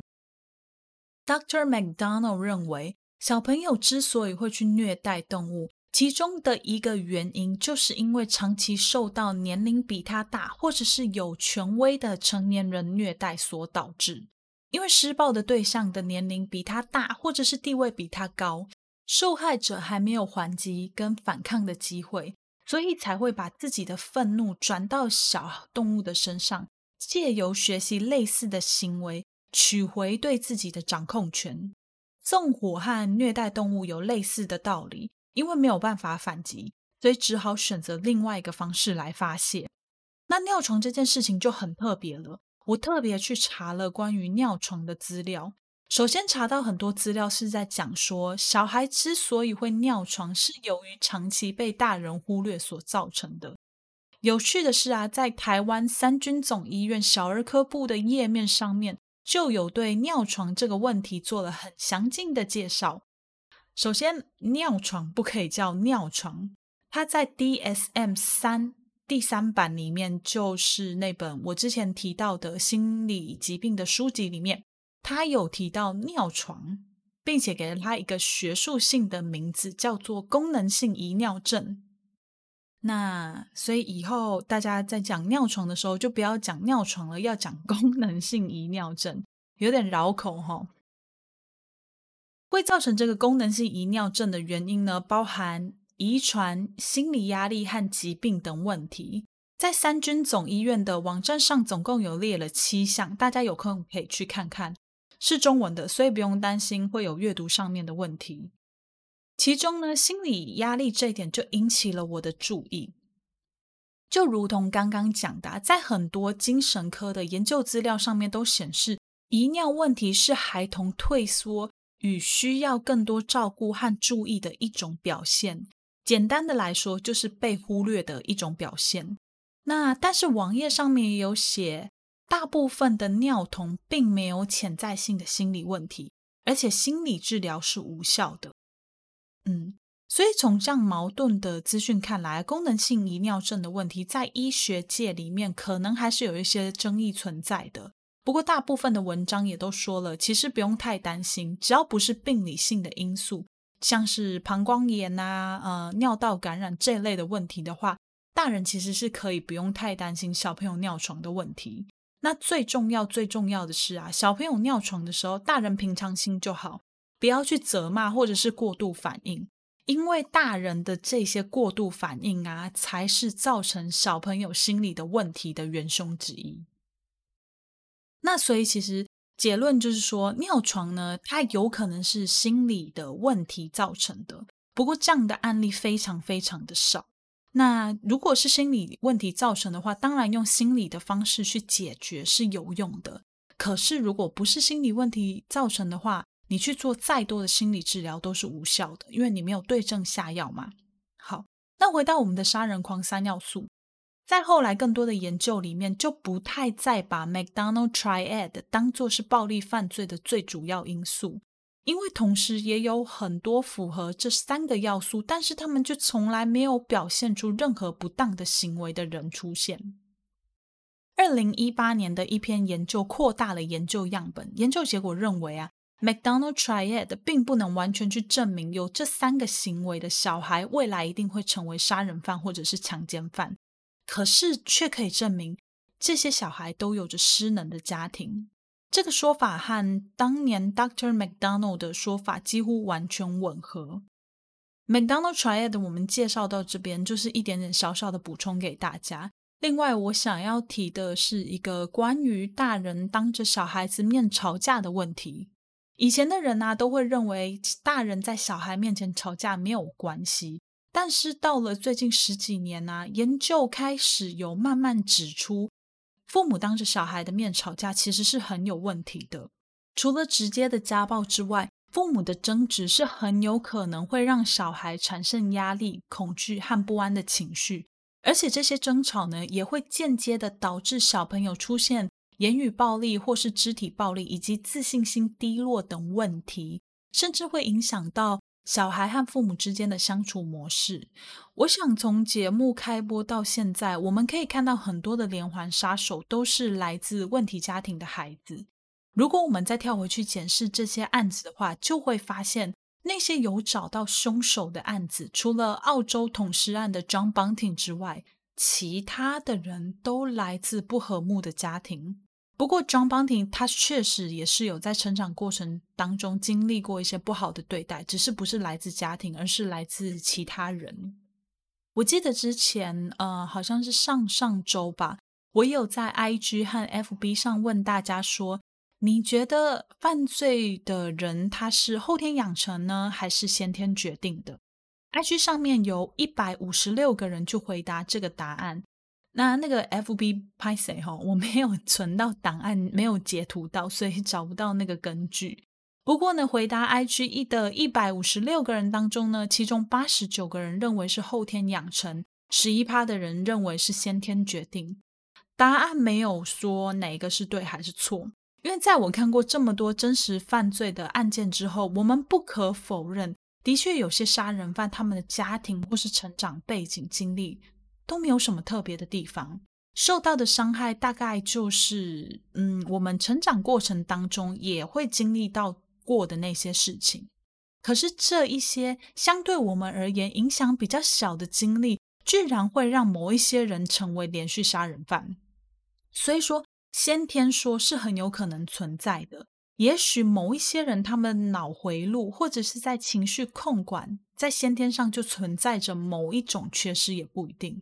Dr. McDonald 认为，小朋友之所以会去虐待动物，其中的一个原因，就是因为长期受到年龄比他大或者是有权威的成年人虐待所导致。因为施暴的对象的年龄比他大，或者是地位比他高，受害者还没有还击跟反抗的机会，所以才会把自己的愤怒转到小动物的身上，借由学习类似的行为，取回对自己的掌控权。纵火和虐待动物有类似的道理，因为没有办法反击，所以只好选择另外一个方式来发泄。那尿床这件事情就很特别了。我特别去查了关于尿床的资料。首先查到很多资料是在讲说，小孩之所以会尿床，是由于长期被大人忽略所造成的。有趣的是啊，在台湾三军总医院小儿科部的页面上面，就有对尿床这个问题做了很详尽的介绍。首先，尿床不可以叫尿床，它在 DSM 三。第三版里面就是那本我之前提到的心理疾病的书籍里面，他有提到尿床，并且给了他一个学术性的名字，叫做功能性遗尿症。那所以以后大家在讲尿床的时候，就不要讲尿床了，要讲功能性遗尿症，有点绕口哈。会造成这个功能性遗尿症的原因呢，包含。遗传、心理压力和疾病等问题，在三军总医院的网站上总共有列了七项，大家有空可以去看看，是中文的，所以不用担心会有阅读上面的问题。其中呢，心理压力这一点就引起了我的注意，就如同刚刚讲的，在很多精神科的研究资料上面都显示，遗尿问题是孩童退缩与需要更多照顾和注意的一种表现。简单的来说，就是被忽略的一种表现。那但是网页上面也有写，大部分的尿童并没有潜在性的心理问题，而且心理治疗是无效的。嗯，所以从这样矛盾的资讯看来，功能性遗尿症的问题在医学界里面可能还是有一些争议存在的。不过大部分的文章也都说了，其实不用太担心，只要不是病理性的因素。像是膀胱炎啊、呃尿道感染这类的问题的话，大人其实是可以不用太担心小朋友尿床的问题。那最重要、最重要的是啊，小朋友尿床的时候，大人平常心就好，不要去责骂或者是过度反应，因为大人的这些过度反应啊，才是造成小朋友心理的问题的元凶之一。那所以其实。结论就是说，尿床呢，它有可能是心理的问题造成的。不过，这样的案例非常非常的少。那如果是心理问题造成的话，当然用心理的方式去解决是有用的。可是，如果不是心理问题造成的话，你去做再多的心理治疗都是无效的，因为你没有对症下药嘛。好，那回到我们的杀人狂三要素。在后来更多的研究里面，就不太再把 McDonald Triad 当做是暴力犯罪的最主要因素，因为同时也有很多符合这三个要素，但是他们就从来没有表现出任何不当的行为的人出现。二零一八年的一篇研究扩大了研究样本，研究结果认为啊 McDonald Triad 并不能完全去证明有这三个行为的小孩未来一定会成为杀人犯或者是强奸犯，可是却可以证明这些小孩都有着失能的家庭。这个说法和当年 Dr. McDonald 的说法几乎完全吻合。McDonald Triad 我们介绍到这边，就是一点点小小的补充给大家。另外，我想要提的是一个关于大人当着小孩子面吵架的问题。以前的人呢，都会认为大人在小孩面前吵架没有关系。但是到了最近十几年呢，研究开始有慢慢指出，父母当着小孩的面吵架其实是很有问题的。除了直接的家暴之外，父母的争执是很有可能会让小孩产生压力、恐惧和不安的情绪，而且这些争吵呢，也会间接的导致小朋友出现言语暴力或是肢体暴力，以及自信心低落等问题，甚至会影响到小孩和父母之间的相处模式。我想从节目开播到现在，我们可以看到很多的连环杀手都是来自问题家庭的孩子。如果我们再跳回去检视这些案子的话，就会发现那些有找到凶手的案子，除了澳洲捅尸案的 John Bunting 之外，其他的人都来自不和睦的家庭。不过 John Bunting 他确实也是有在成长过程当中经历过一些不好的对待，只是不是来自家庭，而是来自其他人。我记得之前呃，好像是上上周吧，我有在 IG 和 FB 上问大家说。你觉得犯罪的人他是后天养成呢，还是先天决定的？IG 上面有一百五十六个人就回答这个答案。那那个 FB 拍谁哈？我没有存到档案，没有截图到，所以找不到那个根据。不过呢，回答 IG 一的一百五十六个人当中呢，其中八十九个人认为是后天养成，十一趴的人认为是先天决定。答案没有说哪个是对还是错。因为在我看过这么多真实犯罪的案件之后，我们不可否认，的确有些杀人犯他们的家庭或是成长背景经历都没有什么特别的地方，受到的伤害大概就是，嗯，我们成长过程当中也会经历到过的那些事情。可是这一些相对我们而言影响比较小的经历，居然会让某一些人成为连续杀人犯。所以说。先天说是很有可能存在的，也许某一些人他们脑回路或者是在情绪控管，在先天上就存在着某一种缺失，也不一定。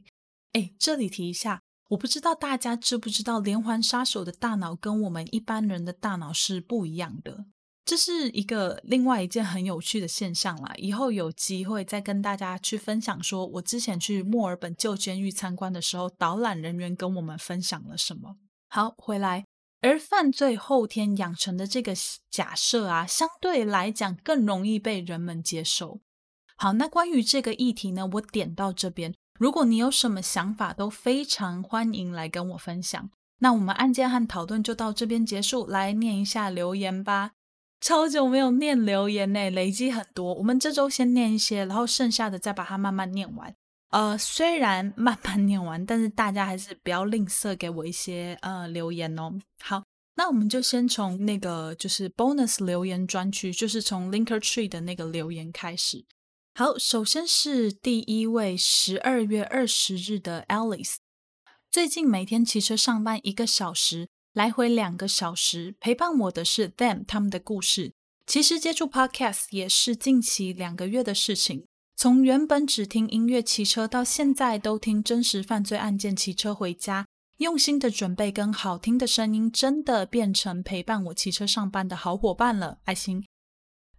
哎，这里提一下，我不知道大家知不知道，连环杀手的大脑跟我们一般人的大脑是不一样的，这是一个另外一件很有趣的现象啦。以后有机会再跟大家去分享，说我之前去墨尔本旧监狱参观的时候，导览人员跟我们分享了什么。好，回来。而犯罪后天养成的这个假设啊，相对来讲更容易被人们接受。好，那关于这个议题呢，我点到这边。如果你有什么想法，都非常欢迎来跟我分享。那我们案件和讨论就到这边结束。来念一下留言吧。超久没有念留言呢，累积很多。我们这周先念一些，然后剩下的再把它慢慢念完。呃，虽然慢慢念完，但是大家还是不要吝啬给我一些呃留言哦。好，那我们就先从那个就是 bonus 留言专区，就是从 Linker Tree 的那个留言开始。好，首先是第一位十二月二十日的 Alice，最近每天骑车上班一个小时，来回两个小时，陪伴我的是 them 他们的故事。其实接触 podcast 也是近期两个月的事情。从原本只听音乐骑车，到现在都听真实犯罪案件骑车回家，用心的准备跟好听的声音，真的变成陪伴我骑车上班的好伙伴了。爱心，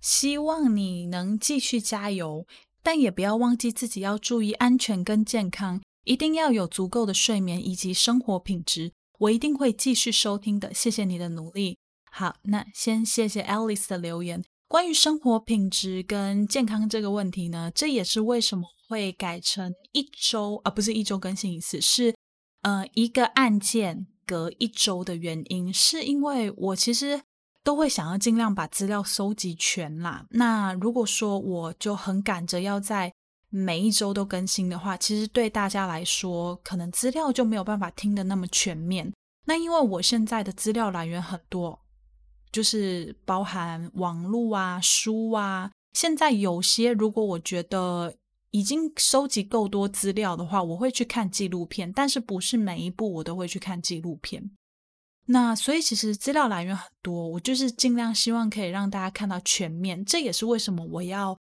希望你能继续加油，但也不要忘记自己要注意安全跟健康，一定要有足够的睡眠以及生活品质。我一定会继续收听的，谢谢你的努力。好，那先谢谢 Alice 的留言。关于生活品质跟健康这个问题呢，这也是为什么会改成一周啊，不是一周更新一次，是呃一个案件隔一周的原因，是因为我其实都会想要尽量把资料收集全啦。那如果说我就很赶着要在每一周都更新的话，其实对大家来说，可能资料就没有办法听得那么全面。那因为我现在的资料来源很多。就是包含网络啊、书啊。现在有些如果我觉得已经收集够多资料的话，我会去看纪录片，但是不是每一部我都会去看纪录片。那所以其实资料来源很多，我就是尽量希望可以让大家看到全面。这也是为什么我要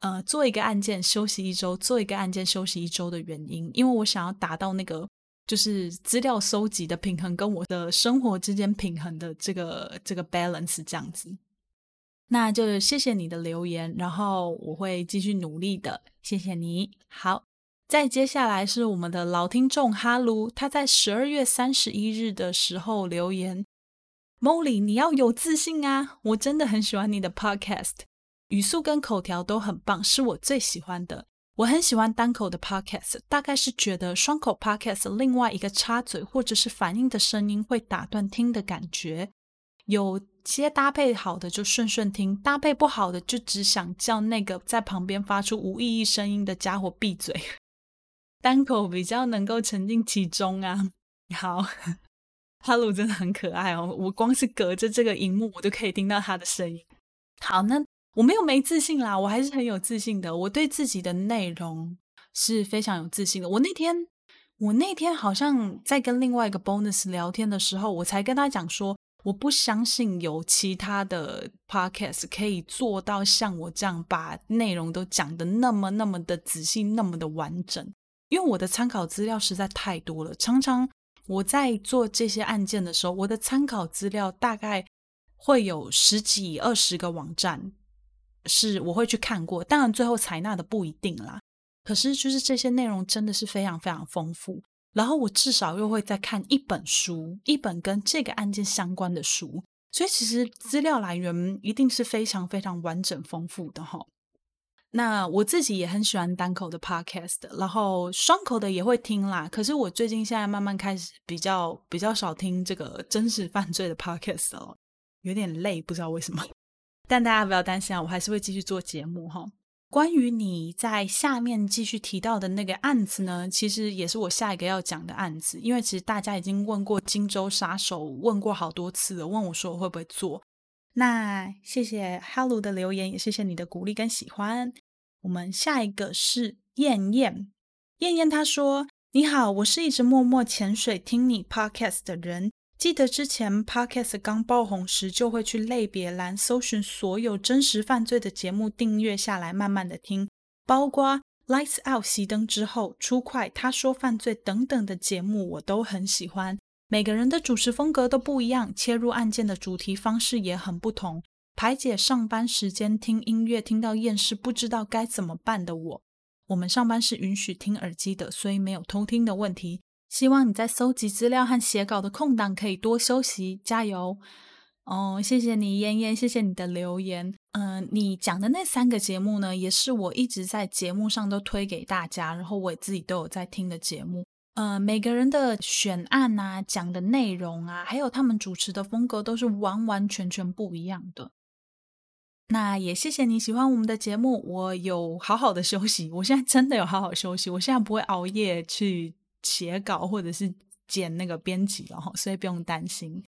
呃做一个案件休息一周，做一个案件休息一周的原因，因为我想要达到那个就是资料收集的平衡跟我的生活之间平衡的这个这个 balance 这样子。那就谢谢你的留言，然后我会继续努力的，谢谢你。好。再接下来是我们的老听众哈卢，他在十二月三十一日的时候留言：“Molly，你要有自信啊！我真的很喜欢你的 Podcast，语速跟口条都很棒，是我最喜欢的。我很喜欢单口的 Podcast，大概是觉得双口 Podcast 另外一个插嘴或者是反应的声音会打断听的感觉。有些搭配好的就顺顺听，搭配不好的就只想叫那个在旁边发出无意义声音的家伙闭嘴。”单口比较能够沉浸其中啊。好，哈鲁真的很可爱哦。我光是隔着这个荧幕，我都可以听到他的声音。好，那我没有没自信啦，我还是很有自信的。我对自己的内容是非常有自信的。我那天，我那天好像在跟另外一个 bonus 聊天的时候，我才跟他讲说，我不相信有其他的 podcast 可以做到像我这样把内容都讲的那么那么的仔细，那么的完整。因为我的参考资料实在太多了，常常我在做这些案件的时候，我的参考资料大概会有十几、二十个网站是我会去看过，当然最后采纳的不一定啦。可是就是这些内容真的是非常非常丰富，然后我至少又会再看一本书，一本跟这个案件相关的书，所以其实资料来源一定是非常非常完整丰富的哈。那我自己也很喜欢单口的 podcast，然后双口的也会听啦。可是我最近现在慢慢开始比较比较少听这个真实犯罪的 podcast 了，有点累，不知道为什么。<laughs> 但大家不要担心啊，我还是会继续做节目哈。关于你在下面继续提到的那个案子呢，其实也是我下一个要讲的案子，因为其实大家已经问过荆州杀手，问过好多次了，问我说我会不会做。那谢谢 Hello 的留言，也谢谢你的鼓励跟喜欢。我们下一个是燕燕，燕燕她说：“你好，我是一直默默潜水听你 Podcast 的人。记得之前 Podcast 刚爆红时，就会去类别栏搜寻所有真实犯罪的节目，订阅下来，慢慢的听，包括 Lights Out 熄灯之后、出快他说犯罪等等的节目，我都很喜欢。”每个人的主持风格都不一样，切入案件的主题方式也很不同。排解上班时间听音乐听到厌世不知道该怎么办的我，我们上班是允许听耳机的，所以没有偷听的问题。希望你在搜集资料和写稿的空档可以多休息，加油！哦，谢谢你，燕燕，谢谢你的留言。嗯，你讲的那三个节目呢，也是我一直在节目上都推给大家，然后我自己都有在听的节目。呃，每个人的选案啊，讲的内容啊，还有他们主持的风格，都是完完全全不一样的。那也谢谢你喜欢我们的节目，我有好好的休息，我现在真的有好好休息，我现在不会熬夜去写稿或者是剪那个编辑了哈，所以不用担心。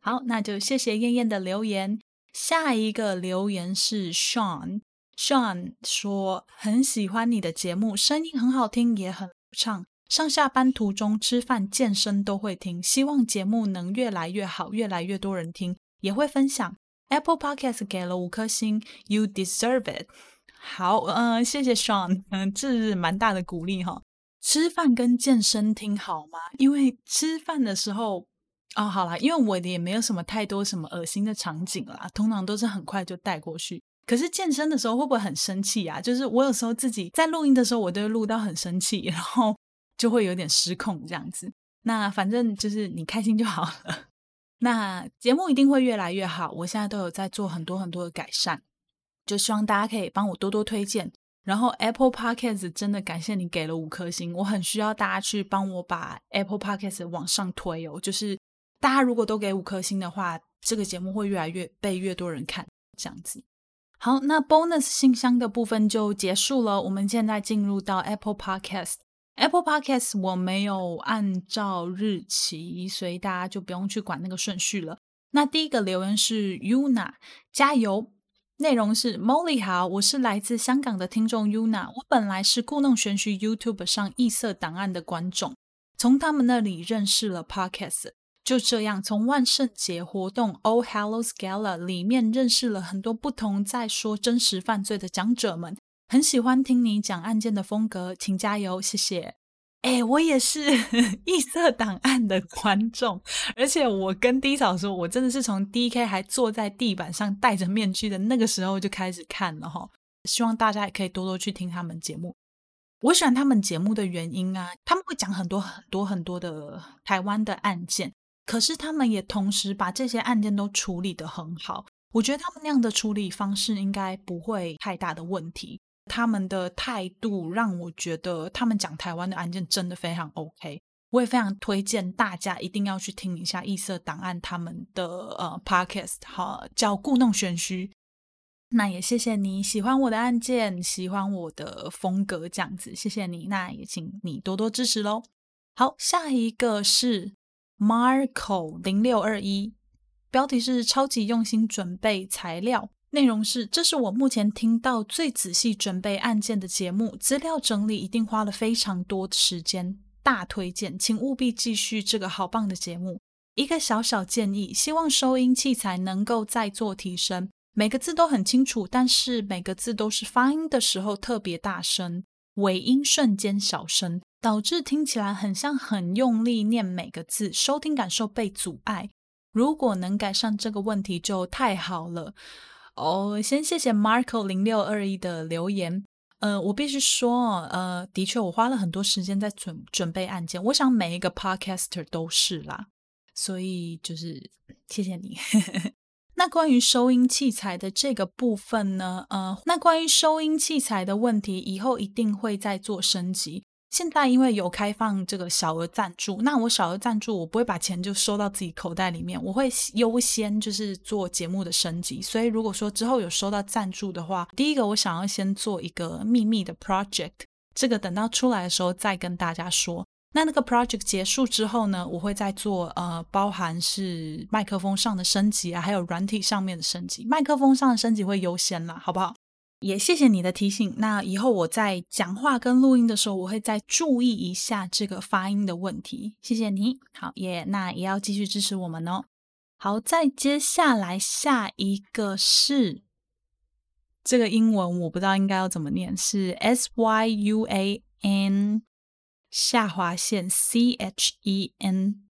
好，那就谢谢燕燕的留言。下一个留言是 Sean，Sean 说很喜欢你的节目，声音很好听，也很流畅。上下班途中、吃饭、健身都会听，希望节目能越来越好，越来越多人听，也会分享。Apple Podcast 给了五颗星，You deserve it。好，嗯，谢谢 Sean，嗯，这是蛮大的鼓励哈。吃饭跟健身听好吗？因为吃饭的时候，哦，好啦，因为我也没有什么太多什么恶心的场景啦，通常都是很快就带过去。可是健身的时候会不会很生气啊？就是我有时候自己在录音的时候，我都会录到很生气，然后。就会有点失控这样子，那反正就是你开心就好了。那节目一定会越来越好，我现在都有在做很多很多的改善，就希望大家可以帮我多多推荐。然后 Apple Podcast 真的感谢你给了五颗星，我很需要大家去帮我把 Apple Podcast 往上推哦。就是大家如果都给五颗星的话，这个节目会越来越被越多人看，这样子。好，那 Bonus 信箱的部分就结束了，我们现在进入到 Apple Podcast。Apple Podcast 我没有按照日期，所以大家就不用去管那个顺序了。那第一个留言是 Yuna，加油！内容是 Molly 好，我是来自香港的听众 Yuna，我本来是故弄玄虚 YouTube 上异色档案的观众，从他们那里认识了 Podcast，就这样从万圣节活动 All Hallows Gala 里面认识了很多不同在说真实犯罪的讲者们。很喜欢听你讲案件的风格，请加油，谢谢。哎，我也是 <laughs> 异色档案的观众，而且我跟 D 嫂说，我真的是从 D K 还坐在地板上戴着面具的那个时候就开始看了哈。希望大家也可以多多去听他们节目。我喜欢他们节目的原因啊，他们会讲很多很多很多的台湾的案件，可是他们也同时把这些案件都处理得很好。我觉得他们那样的处理方式应该不会太大的问题。他们的态度让我觉得，他们讲台湾的案件真的非常 OK。我也非常推荐大家一定要去听一下异色档案他们的呃 Podcast，好叫故弄玄虚。那也谢谢你喜欢我的案件，喜欢我的风格这样子，谢谢你。那也请你多多支持喽。好，下一个是 Marco 零六二一，标题是超级用心准备材料。内容是：这是我目前听到最仔细准备案件的节目，资料整理一定花了非常多的时间，大推荐，请务必继续这个好棒的节目。一个小小建议，希望收音器材能够再做提升，每个字都很清楚，但是每个字都是发音的时候特别大声，尾音瞬间小声，导致听起来很像很用力念每个字，收听感受被阻碍。如果能改善这个问题，就太好了。哦，先谢谢 Marco 零六二一的留言。呃，我必须说，呃，的确，我花了很多时间在准准备案件。我想每一个 Podcaster 都是啦，所以就是谢谢你。<laughs> 那关于收音器材的这个部分呢？呃，那关于收音器材的问题，以后一定会再做升级。现在因为有开放这个小额赞助，那我小额赞助我不会把钱就收到自己口袋里面，我会优先就是做节目的升级。所以如果说之后有收到赞助的话，第一个我想要先做一个秘密的 project，这个等到出来的时候再跟大家说。那那个 project 结束之后呢，我会再做呃，包含是麦克风上的升级啊，还有软体上面的升级。麦克风上的升级会优先啦，好不好？也谢谢你的提醒。那以后我在讲话跟录音的时候，我会再注意一下这个发音的问题。谢谢你，好也那也要继续支持我们哦。好，再接下来下一个是这个英文，我不知道应该要怎么念，是 S Y U A N 下划线 C H E N，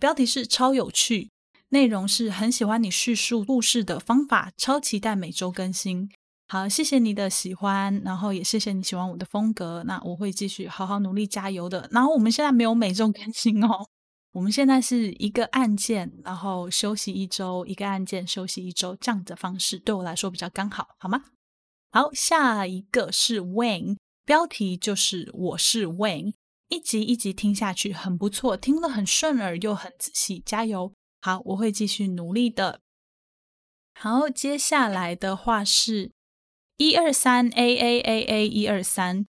标题是超有趣，内容是很喜欢你叙述故事的方法，超期待每周更新。好，谢谢你的喜欢，然后也谢谢你喜欢我的风格，那我会继续好好努力加油的。然后我们现在没有每周更新哦，我们现在是一个案件，然后休息一周，一个案件休息一周这样的方式，对我来说比较刚好，好吗？好，下一个是 Wayne，标题就是我是 Wayne，一集一集听下去很不错，听了很顺耳又很仔细，加油！好，我会继续努力的。好，接下来的话是。一二三 a a a a 一二三，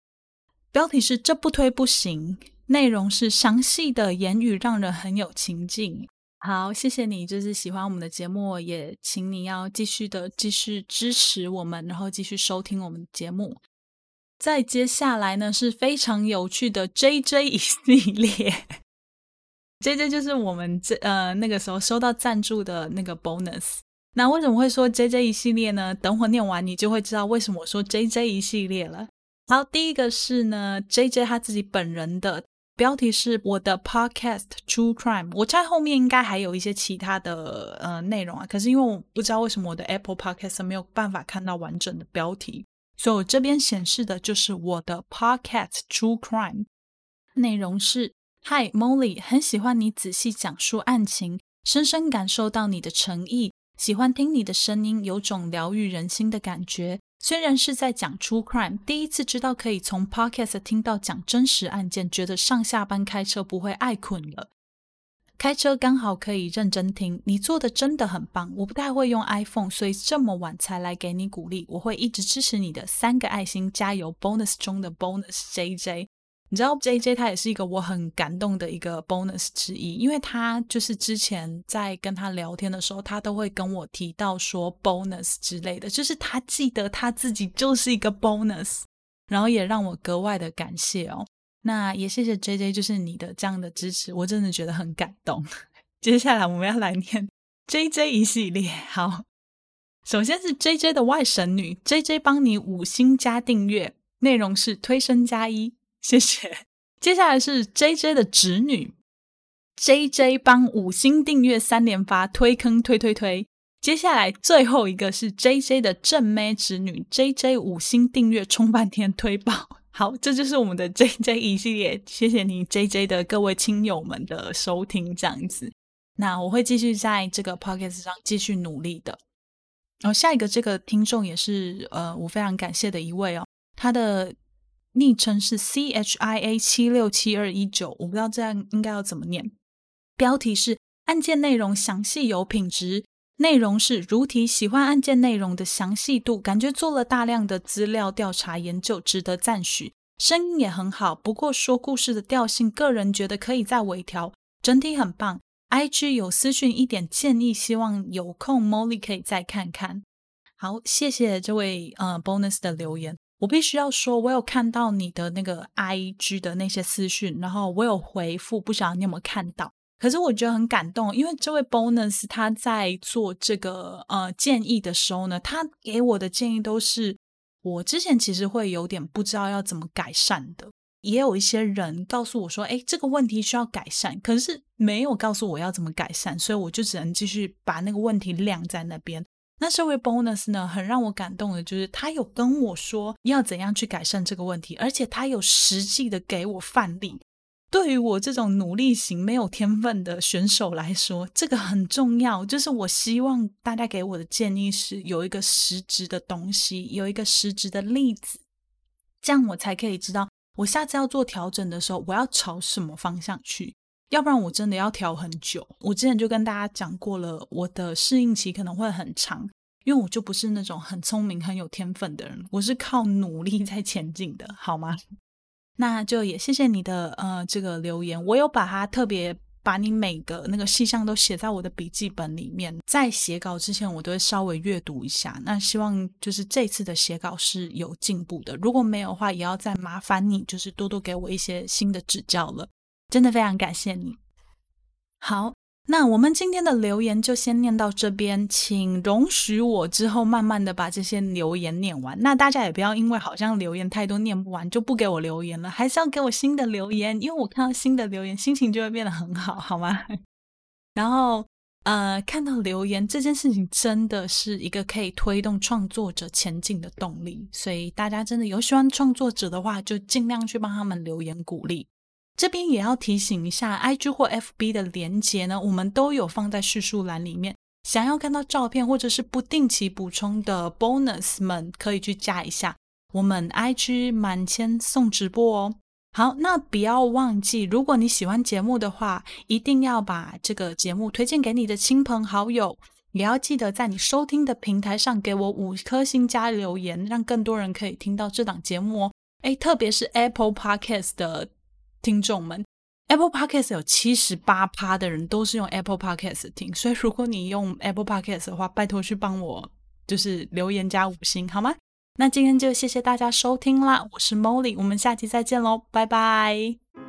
标题是这不推不行，内容是详细的言语让人很有情境。好，谢谢你，就是喜欢我们的节目，也请你要继续的继续支持我们，然后继续收听我们的节目。再接下来呢是非常有趣的 J J 一系列，J J 就是我们这呃那个时候收到赞助的那个 bonus。那为什么会说 J J 一系列呢？等会念完你就会知道为什么我说 J J 一系列了。好，第一个是呢，J J 他自己本人的标题是我的 Podcast True Crime。我猜后面应该还有一些其他的呃内容啊，可是因为我不知道为什么我的 Apple Podcast 没有办法看到完整的标题，所以我这边显示的就是我的 Podcast True Crime。内容是：Hi Molly，很喜欢你仔细讲述案情，深深感受到你的诚意。喜欢听你的声音，有种疗愈人心的感觉。虽然是在讲 true crime，第一次知道可以从 podcast 听到讲真实案件，觉得上下班开车不会爱困了。开车刚好可以认真听，你做的真的很棒。我不太会用 iPhone，所以这么晚才来给你鼓励。我会一直支持你的三个爱心，加油！Bonus 中的 Bonus JJ。你知道 J J 他也是一个我很感动的一个 bonus 之一，因为他就是之前在跟他聊天的时候，他都会跟我提到说 bonus 之类的，就是他记得他自己就是一个 bonus，然后也让我格外的感谢哦。那也谢谢 J J，就是你的这样的支持，我真的觉得很感动。<laughs> 接下来我们要来念 J J 一系列，好，首先是 J J 的外甥女 J J 帮你五星加订阅，内容是推升加一。谢谢。接下来是 J J 的侄女，J J 帮五星订阅三连发推坑推推推。接下来最后一个是 J J 的正妹侄女，J J 五星订阅冲半天推爆。好，这就是我们的 J J 一系列。谢谢你 J J 的各位亲友们的收听，这样子。那我会继续在这个 podcast 上继续努力的。然后下一个这个听众也是呃，我非常感谢的一位哦，他的。昵称是 C H I A 七六七二一九，我不知道这样应该要怎么念。标题是案件内容详细有品质，内容是如题，喜欢案件内容的详细度，感觉做了大量的资料调查研究，值得赞许。声音也很好，不过说故事的调性，个人觉得可以再微调。整体很棒。I G 有私讯一点建议，希望有空 Molly 可以再看看。好，谢谢这位呃 Bonus 的留言。我必须要说，我有看到你的那个 I G 的那些私讯，然后我有回复，不晓得你有没有看到。可是我觉得很感动，因为这位 Bonus 他在做这个呃建议的时候呢，他给我的建议都是我之前其实会有点不知道要怎么改善的。也有一些人告诉我说，哎，这个问题需要改善，可是没有告诉我要怎么改善，所以我就只能继续把那个问题晾在那边。那这位 bonus 呢，很让我感动的，就是他有跟我说要怎样去改善这个问题，而且他有实际的给我范例。对于我这种努力型没有天分的选手来说，这个很重要。就是我希望大家给我的建议是有一个实质的东西，有一个实质的例子，这样我才可以知道我下次要做调整的时候，我要朝什么方向去。要不然我真的要调很久。我之前就跟大家讲过了，我的适应期可能会很长，因为我就不是那种很聪明、很有天分的人，我是靠努力在前进的，好吗？<laughs> 那就也谢谢你的呃这个留言，我有把它特别把你每个那个细项都写在我的笔记本里面，在写稿之前我都会稍微阅读一下。那希望就是这次的写稿是有进步的，如果没有的话，也要再麻烦你就是多多给我一些新的指教了。真的非常感谢你。好，那我们今天的留言就先念到这边，请容许我之后慢慢的把这些留言念完。那大家也不要因为好像留言太多念不完就不给我留言了，还是要给我新的留言，因为我看到新的留言，心情就会变得很好，好吗？<laughs> 然后，呃，看到留言这件事情真的是一个可以推动创作者前进的动力，所以大家真的有喜欢创作者的话，就尽量去帮他们留言鼓励。这边也要提醒一下，IG 或 FB 的连接呢，我们都有放在叙述栏里面。想要看到照片或者是不定期补充的 bonus 们，可以去加一下我们 IG 满千送直播哦。好，那不要忘记，如果你喜欢节目的话，一定要把这个节目推荐给你的亲朋好友，也要记得在你收听的平台上给我五颗星加留言，让更多人可以听到这档节目哦。诶特别是 Apple Podcast 的。听众们，Apple Podcast 有七十八趴的人都是用 Apple Podcast 听，所以如果你用 Apple Podcast 的话，拜托去帮我就是留言加五星好吗？那今天就谢谢大家收听啦，我是 Molly，我们下期再见喽，拜拜。